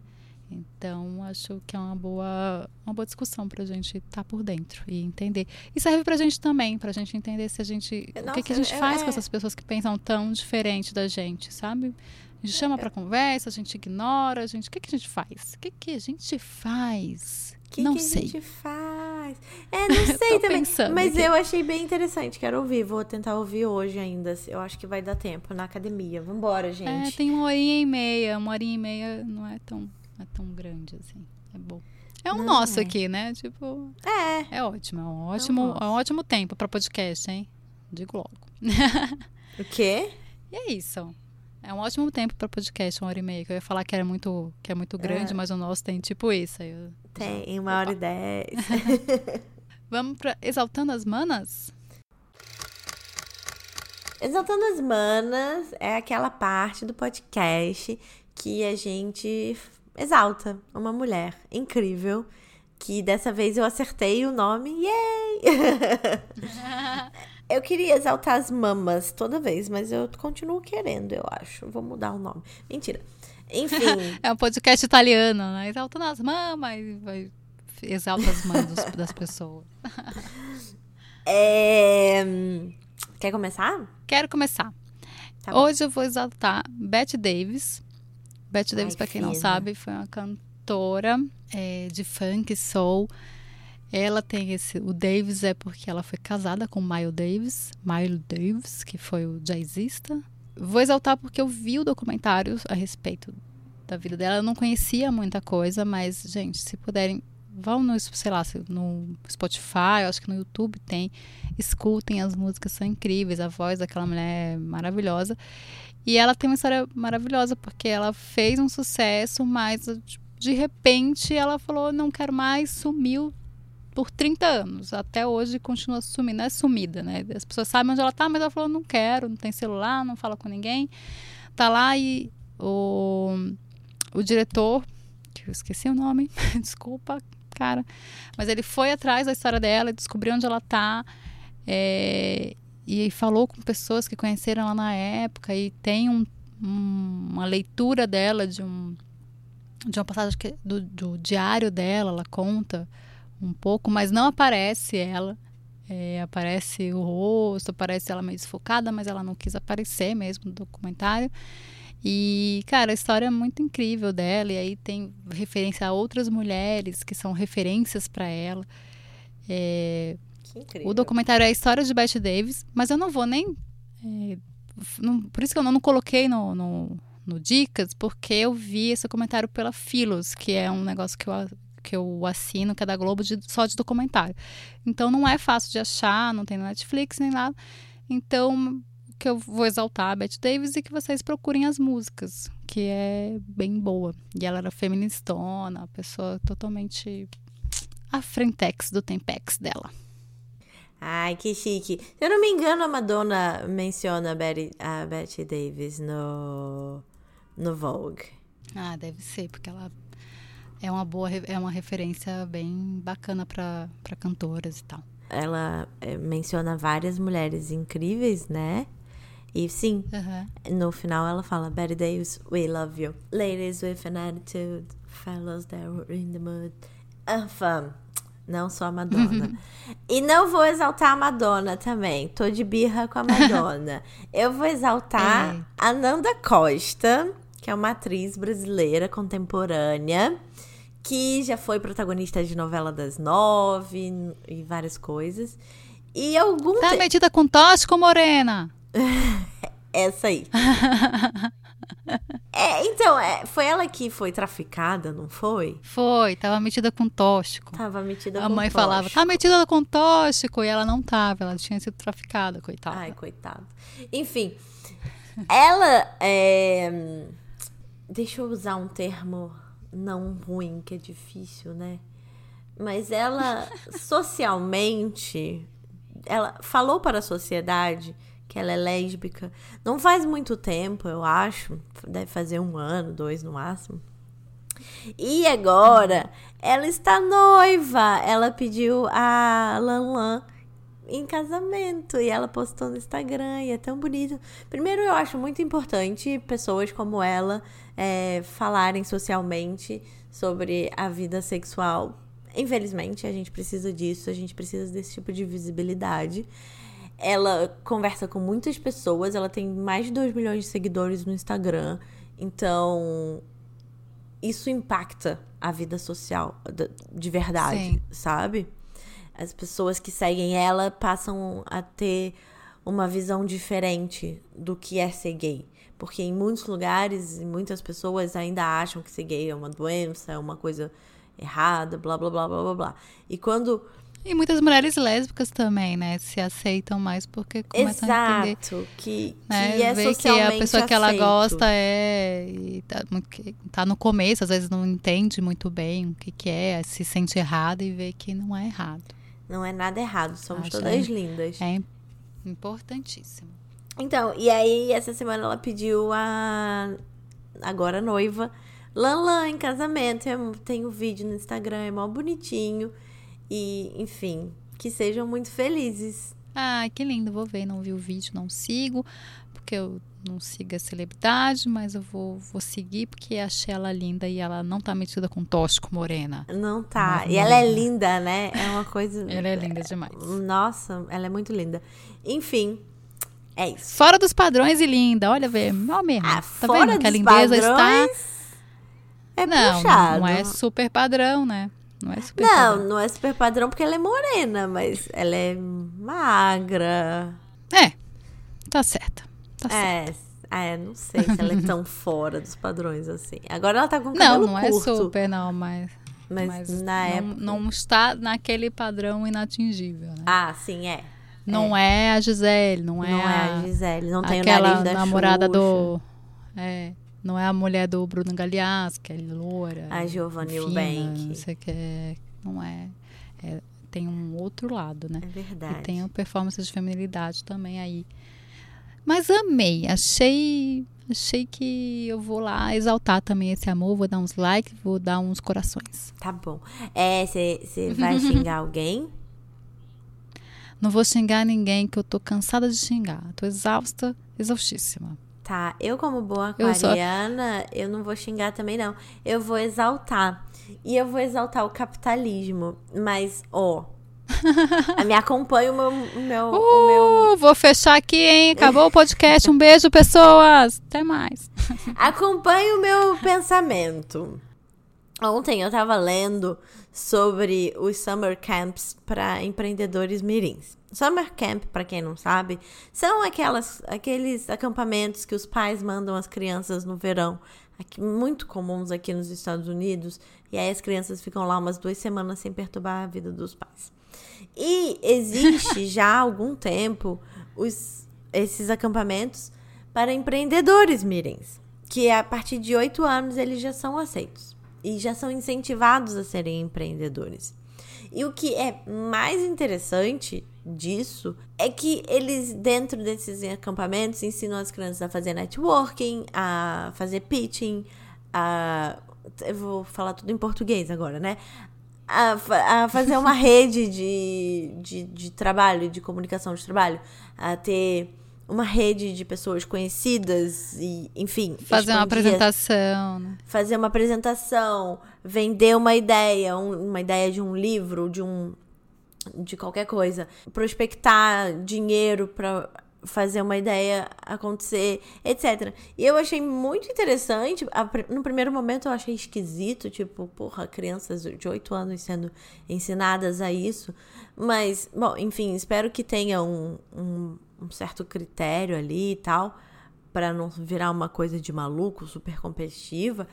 Então, acho que é uma boa, uma boa discussão para a gente estar tá por dentro e entender. E serve para a gente também, para a gente entender se a gente. Nossa, o que, que a gente é, faz com essas pessoas que pensam tão diferente da gente, sabe? A gente chama para conversa, a gente ignora, a gente. O que, que a gente faz? O que, que a gente faz? Que não que sei. a gente faz? É, não sei também. Mas aqui. eu achei bem interessante. Quero ouvir. Vou tentar ouvir hoje ainda. Eu acho que vai dar tempo na academia. Vambora, gente. É, tem uma horinha e meia. Uma horinha e meia não é tão, não é tão grande assim. É bom. É um não, nosso é. aqui, né? Tipo. É. É ótimo. É um ótimo, é um, é um ótimo tempo para podcast, hein? Digo logo. o quê? E é isso. É um ótimo tempo para podcast, uma hora e meia. Que eu ia falar que era muito, que é muito grande, é. mas o nosso tem tipo isso. Eu... Tem, uma hora e dez. Vamos para Exaltando as Manas? Exaltando as Manas é aquela parte do podcast que a gente exalta uma mulher incrível. Que dessa vez eu acertei o nome. Yay! Eu queria exaltar as mamas toda vez, mas eu continuo querendo, eu acho. Vou mudar o nome. Mentira. Enfim. é um podcast italiano, né? Exaltando as mamas exalta as mãos das pessoas. é... Quer começar? Quero começar. Tá Hoje eu vou exaltar Bette Davis. Bette Davis, para quem não sabe, foi uma cantora é, de funk, soul ela tem esse. O Davis é porque ela foi casada com Miles Davis. Miles Davis, que foi o jazzista. Vou exaltar porque eu vi o documentário a respeito da vida dela. Eu não conhecia muita coisa, mas, gente, se puderem, vão no, sei lá, no Spotify, eu acho que no YouTube tem. Escutem, as músicas são incríveis, a voz daquela mulher é maravilhosa. E ela tem uma história maravilhosa, porque ela fez um sucesso, mas de repente ela falou: não quero mais, sumiu por 30 anos. Até hoje continua sumindo, é sumida, né? As pessoas sabem onde ela tá, mas ela falou, não quero, não tem celular, não fala com ninguém. Tá lá e o, o diretor, que eu esqueci o nome, desculpa, cara, mas ele foi atrás da história dela, descobriu onde ela tá. É, e falou com pessoas que conheceram ela na época e tem um, um, uma leitura dela de um de uma passagem que, do, do diário dela, ela conta um pouco, mas não aparece ela. É, aparece o rosto, aparece ela meio desfocada, mas ela não quis aparecer mesmo no documentário. E, cara, a história é muito incrível dela, e aí tem referência a outras mulheres que são referências para ela. É, o documentário é a história de Bette Davis, mas eu não vou nem. É, não, por isso que eu não, não coloquei no, no, no, Dicas, porque eu vi esse documentário pela Filos, que é um negócio que eu, que eu assino, que é da Globo, de, só de documentário. Então não é fácil de achar, não tem no Netflix nem nada. Então que eu vou exaltar a Bette Davis e que vocês procurem as músicas, que é bem boa. E ela era feministona, pessoa totalmente a frentex do Tempex dela. Ai, que chique. Se eu não me engano, a Madonna menciona a Betty, a Betty Davis no, no Vogue. Ah, deve ser, porque ela é uma boa é uma referência bem bacana para cantoras e tal. Ela é, menciona várias mulheres incríveis, né? E sim, no final ela fala: Betty Davis, we love you. Ladies with an attitude, fellows that were in the mood. Anfam. Não sou a Madonna. e não vou exaltar a Madonna também. Tô de birra com a Madonna. Eu vou exaltar é. a Nanda Costa, que é uma atriz brasileira contemporânea, que já foi protagonista de novela das nove e várias coisas. E algum. Tá te... metida com tóxico, Morena? Essa aí. é, então, é, foi ela que foi traficada, não foi? Foi, tava metida com tóxico. Tava metida a com A mãe tóxico. falava, tá metida com tóxico, e ela não tava, ela tinha sido traficada, coitada. Ai, coitada. Enfim, ela é... Deixa eu usar um termo não ruim, que é difícil, né? Mas ela, socialmente, ela falou para a sociedade que ela é lésbica. Não faz muito tempo, eu acho. Deve fazer um ano, dois no máximo. E agora ela está noiva. Ela pediu a Lan em casamento e ela postou no Instagram e é tão bonito. Primeiro, eu acho muito importante pessoas como ela é, falarem socialmente sobre a vida sexual. Infelizmente, a gente precisa disso, a gente precisa desse tipo de visibilidade. Ela conversa com muitas pessoas, ela tem mais de 2 milhões de seguidores no Instagram. Então, isso impacta a vida social de verdade, Sim. sabe? As pessoas que seguem ela passam a ter uma visão diferente do que é ser gay. Porque em muitos lugares, muitas pessoas ainda acham que ser gay é uma doença, é uma coisa errada, blá blá blá blá blá blá. E quando e muitas mulheres lésbicas também, né? Se aceitam mais porque começam Exato, a entender. que, né? que é Vê que a pessoa aceito. que ela gosta é. E tá, tá, no começo, às vezes não entende muito bem o que, que é, se sente errado e vê que não é errado. Não é nada errado, somos Acho todas é, lindas. É importantíssimo. Então, e aí essa semana ela pediu a agora noiva Lan Lan em casamento. Tem um vídeo no Instagram, é mó bonitinho. E, enfim, que sejam muito felizes. Ah, que lindo, vou ver. Não vi o vídeo, não sigo, porque eu não sigo a celebridade, mas eu vou, vou seguir porque achei ela linda e ela não tá metida com tóxico morena. Não tá. e ela é linda, né? É uma coisa. ela é linda demais. Nossa, ela é muito linda. Enfim. É isso. Fora dos padrões e linda. Olha, vê. Ó, mesmo. Ah, tá vendo que a lindeza padrões... está. É não, puxado. não é super padrão, né? Não é super não, padrão. Não, é super padrão porque ela é morena, mas ela é magra. É, tá certa. Tá é, certa. é, não sei se ela é tão fora dos padrões assim. Agora ela tá com cabelo Não, não curto, é super, não, mas... Mas, mas na não, época... Não está naquele padrão inatingível, né? Ah, sim, é. Não é, é a Gisele, não é, não a, é a Gisele, não tem aquela o nariz da namorada Xuxa. do... É, não é a mulher do Bruno Galeaz, que é loura. A Giovanna Eubank. Não sei que é, não é, é, Tem um outro lado, né? É verdade. E tem a performance de feminilidade também aí. Mas amei, achei achei que eu vou lá exaltar também esse amor, vou dar uns likes, vou dar uns corações. Tá bom. É, você vai xingar alguém? Não vou xingar ninguém, que eu tô cansada de xingar. Tô exausta, exaustíssima. Tá, eu como boa aquariana, eu, eu não vou xingar também não. Eu vou exaltar. E eu vou exaltar o capitalismo. Mas, ó, Me acompanha o meu. O meu, Uh, o meu Vou fechar aqui, hein? Acabou o podcast. Um beijo, pessoas. Até mais. acompanhe o meu pensamento. Ontem eu tava lendo sobre os summer camps para empreendedores mirins. Summer camp, para quem não sabe, são aquelas, aqueles acampamentos que os pais mandam as crianças no verão, aqui, muito comuns aqui nos Estados Unidos, e aí as crianças ficam lá umas duas semanas sem perturbar a vida dos pais. E existe já há algum tempo os, esses acampamentos para empreendedores mirins, que a partir de oito anos eles já são aceitos e já são incentivados a serem empreendedores. E o que é mais interessante disso é que eles, dentro desses acampamentos, ensinam as crianças a fazer networking, a fazer pitching, a. Eu vou falar tudo em português agora, né? A, a fazer uma rede de, de, de trabalho, de comunicação de trabalho, a ter uma rede de pessoas conhecidas e, enfim. Fazer uma apresentação. né? fazer uma apresentação, vender uma ideia, um- uma ideia de um livro, de um de qualquer coisa, prospectar dinheiro para fazer uma ideia acontecer, etc. E eu achei muito interessante. No primeiro momento eu achei esquisito, tipo, porra, crianças de 8 anos sendo ensinadas a isso. Mas, bom, enfim, espero que tenha um, um, um certo critério ali e tal, para não virar uma coisa de maluco, super competitiva.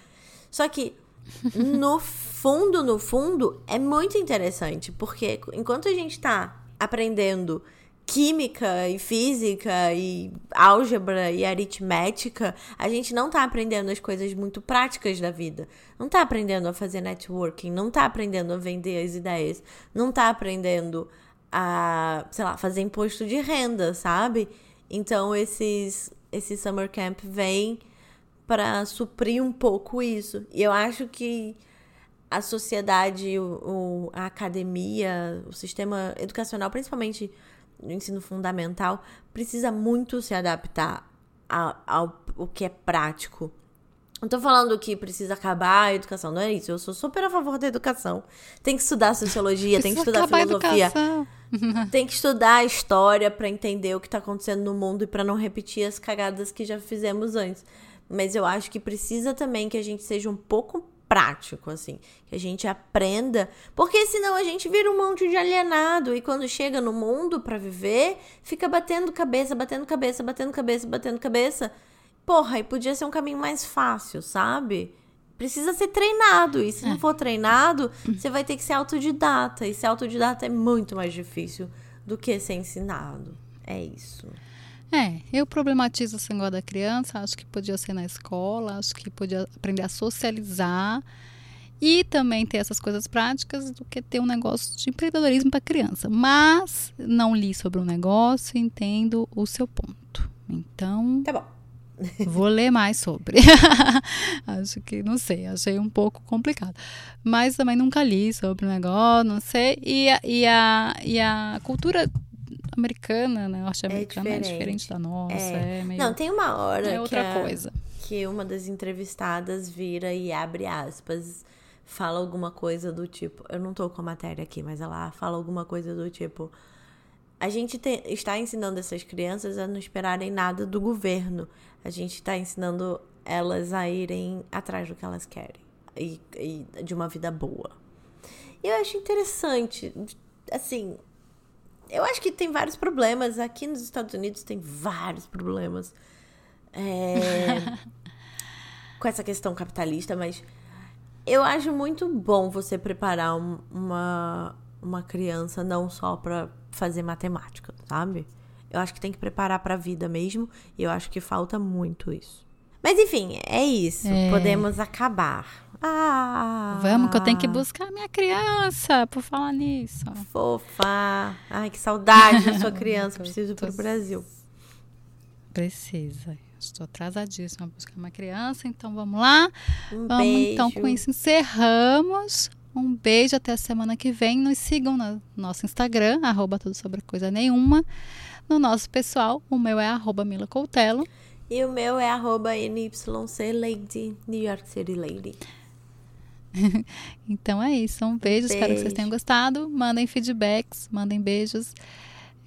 Só que no fundo, no fundo, é muito interessante, porque enquanto a gente tá aprendendo química e física e álgebra e aritmética, a gente não tá aprendendo as coisas muito práticas da vida. Não tá aprendendo a fazer networking, não tá aprendendo a vender as ideias, não tá aprendendo a, sei lá, fazer imposto de renda, sabe? Então esses esse summer camp vem para suprir um pouco isso. E eu acho que a sociedade, o, a academia, o sistema educacional, principalmente no ensino fundamental, precisa muito se adaptar a- ao, o que é prático. Não tô falando que precisa acabar a educação, não é isso. Eu sou super a favor da educação. Tem que estudar sociologia, tem que estudar filosofia, tem que estudar a história pra entender o que tá acontecendo no mundo e pra não repetir as cagadas que já fizemos antes. Mas eu acho que precisa também que a gente seja um pouco prático, assim, que a gente aprenda, porque senão a gente vira um monte de alienado e quando chega no mundo pra viver, fica batendo cabeça, batendo cabeça, batendo cabeça, batendo cabeça. Porra, e podia ser um caminho mais fácil, sabe? Precisa ser treinado. E se não for treinado, você vai ter que ser autodidata. E ser autodidata é muito mais difícil do que ser ensinado. É isso. É, eu problematizo esse negócio da criança, acho que podia ser na escola, acho que podia aprender a socializar e também ter essas coisas práticas do que ter um negócio de empreendedorismo para criança. Mas não li sobre o negócio, entendo o seu ponto. Então, Tá bom. Vou ler mais sobre. Acho que, não sei, achei um pouco complicado. Mas também nunca li sobre o negócio, não sei. E a, e a, e a cultura americana, né, norte-americana, é, diferente. diferente da nossa. É. É, meio, Não, tem uma hora é que, outra a- coisa. que uma das entrevistadas vira e abre aspas, fala alguma coisa do tipo. Eu não tô com a matéria aqui, mas ela fala alguma coisa do tipo. A gente te- está ensinando essas crianças a não esperarem nada do governo. A gente está ensinando elas a irem atrás do que elas querem. E, e de uma vida boa. E eu acho interessante. Assim, eu acho que tem vários problemas. Aqui nos Estados Unidos tem vários problemas. É, com essa questão capitalista, mas eu acho muito bom você preparar um- uma, uma criança não só pra fazer matemática, sabe? Eu acho que tem que preparar pra vida mesmo, e eu acho que falta muito isso. Mas enfim, é isso. É. Podemos acabar. Ah! Vamos, que eu tenho que buscar minha criança, por falar nisso. Fofa! Ai, que saudade da sua criança. Preciso ir pro Tô- Brasil. Precisa. Estou atrasadíssima para buscar uma criança, então vamos lá. Um Vamos, beijo. então, com isso encerramos. Um beijo até a semana que vem. Nos sigam no nosso Instagram, arroba tudo sobre coisa nenhuma. No nosso pessoal, o meu é arroba Mila Coutelo. E o meu é arroba NYC Lady, New York City Lady. então é isso. Um beijo, Beijo. espero que vocês tenham gostado. Mandem feedbacks, mandem beijos.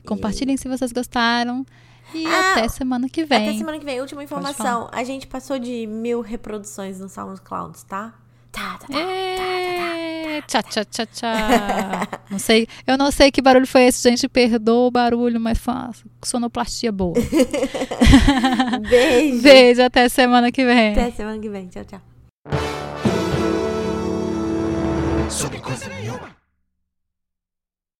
Compartilhem se vocês gostaram. E Ah, até semana que vem. Até semana que vem. Última informação. A gente passou de mil reproduções no SoundCloud, tá? Tá, tá, tá. Ê, Tchá, tchá, tchá, tchá. Não sei, eu não sei que barulho foi esse, gente. Perdoa o barulho, mas foi uma sonoplastia boa. Beijo. Beijo, até semana que vem. Até semana que vem. Tchau, tchau. Sobre coisa.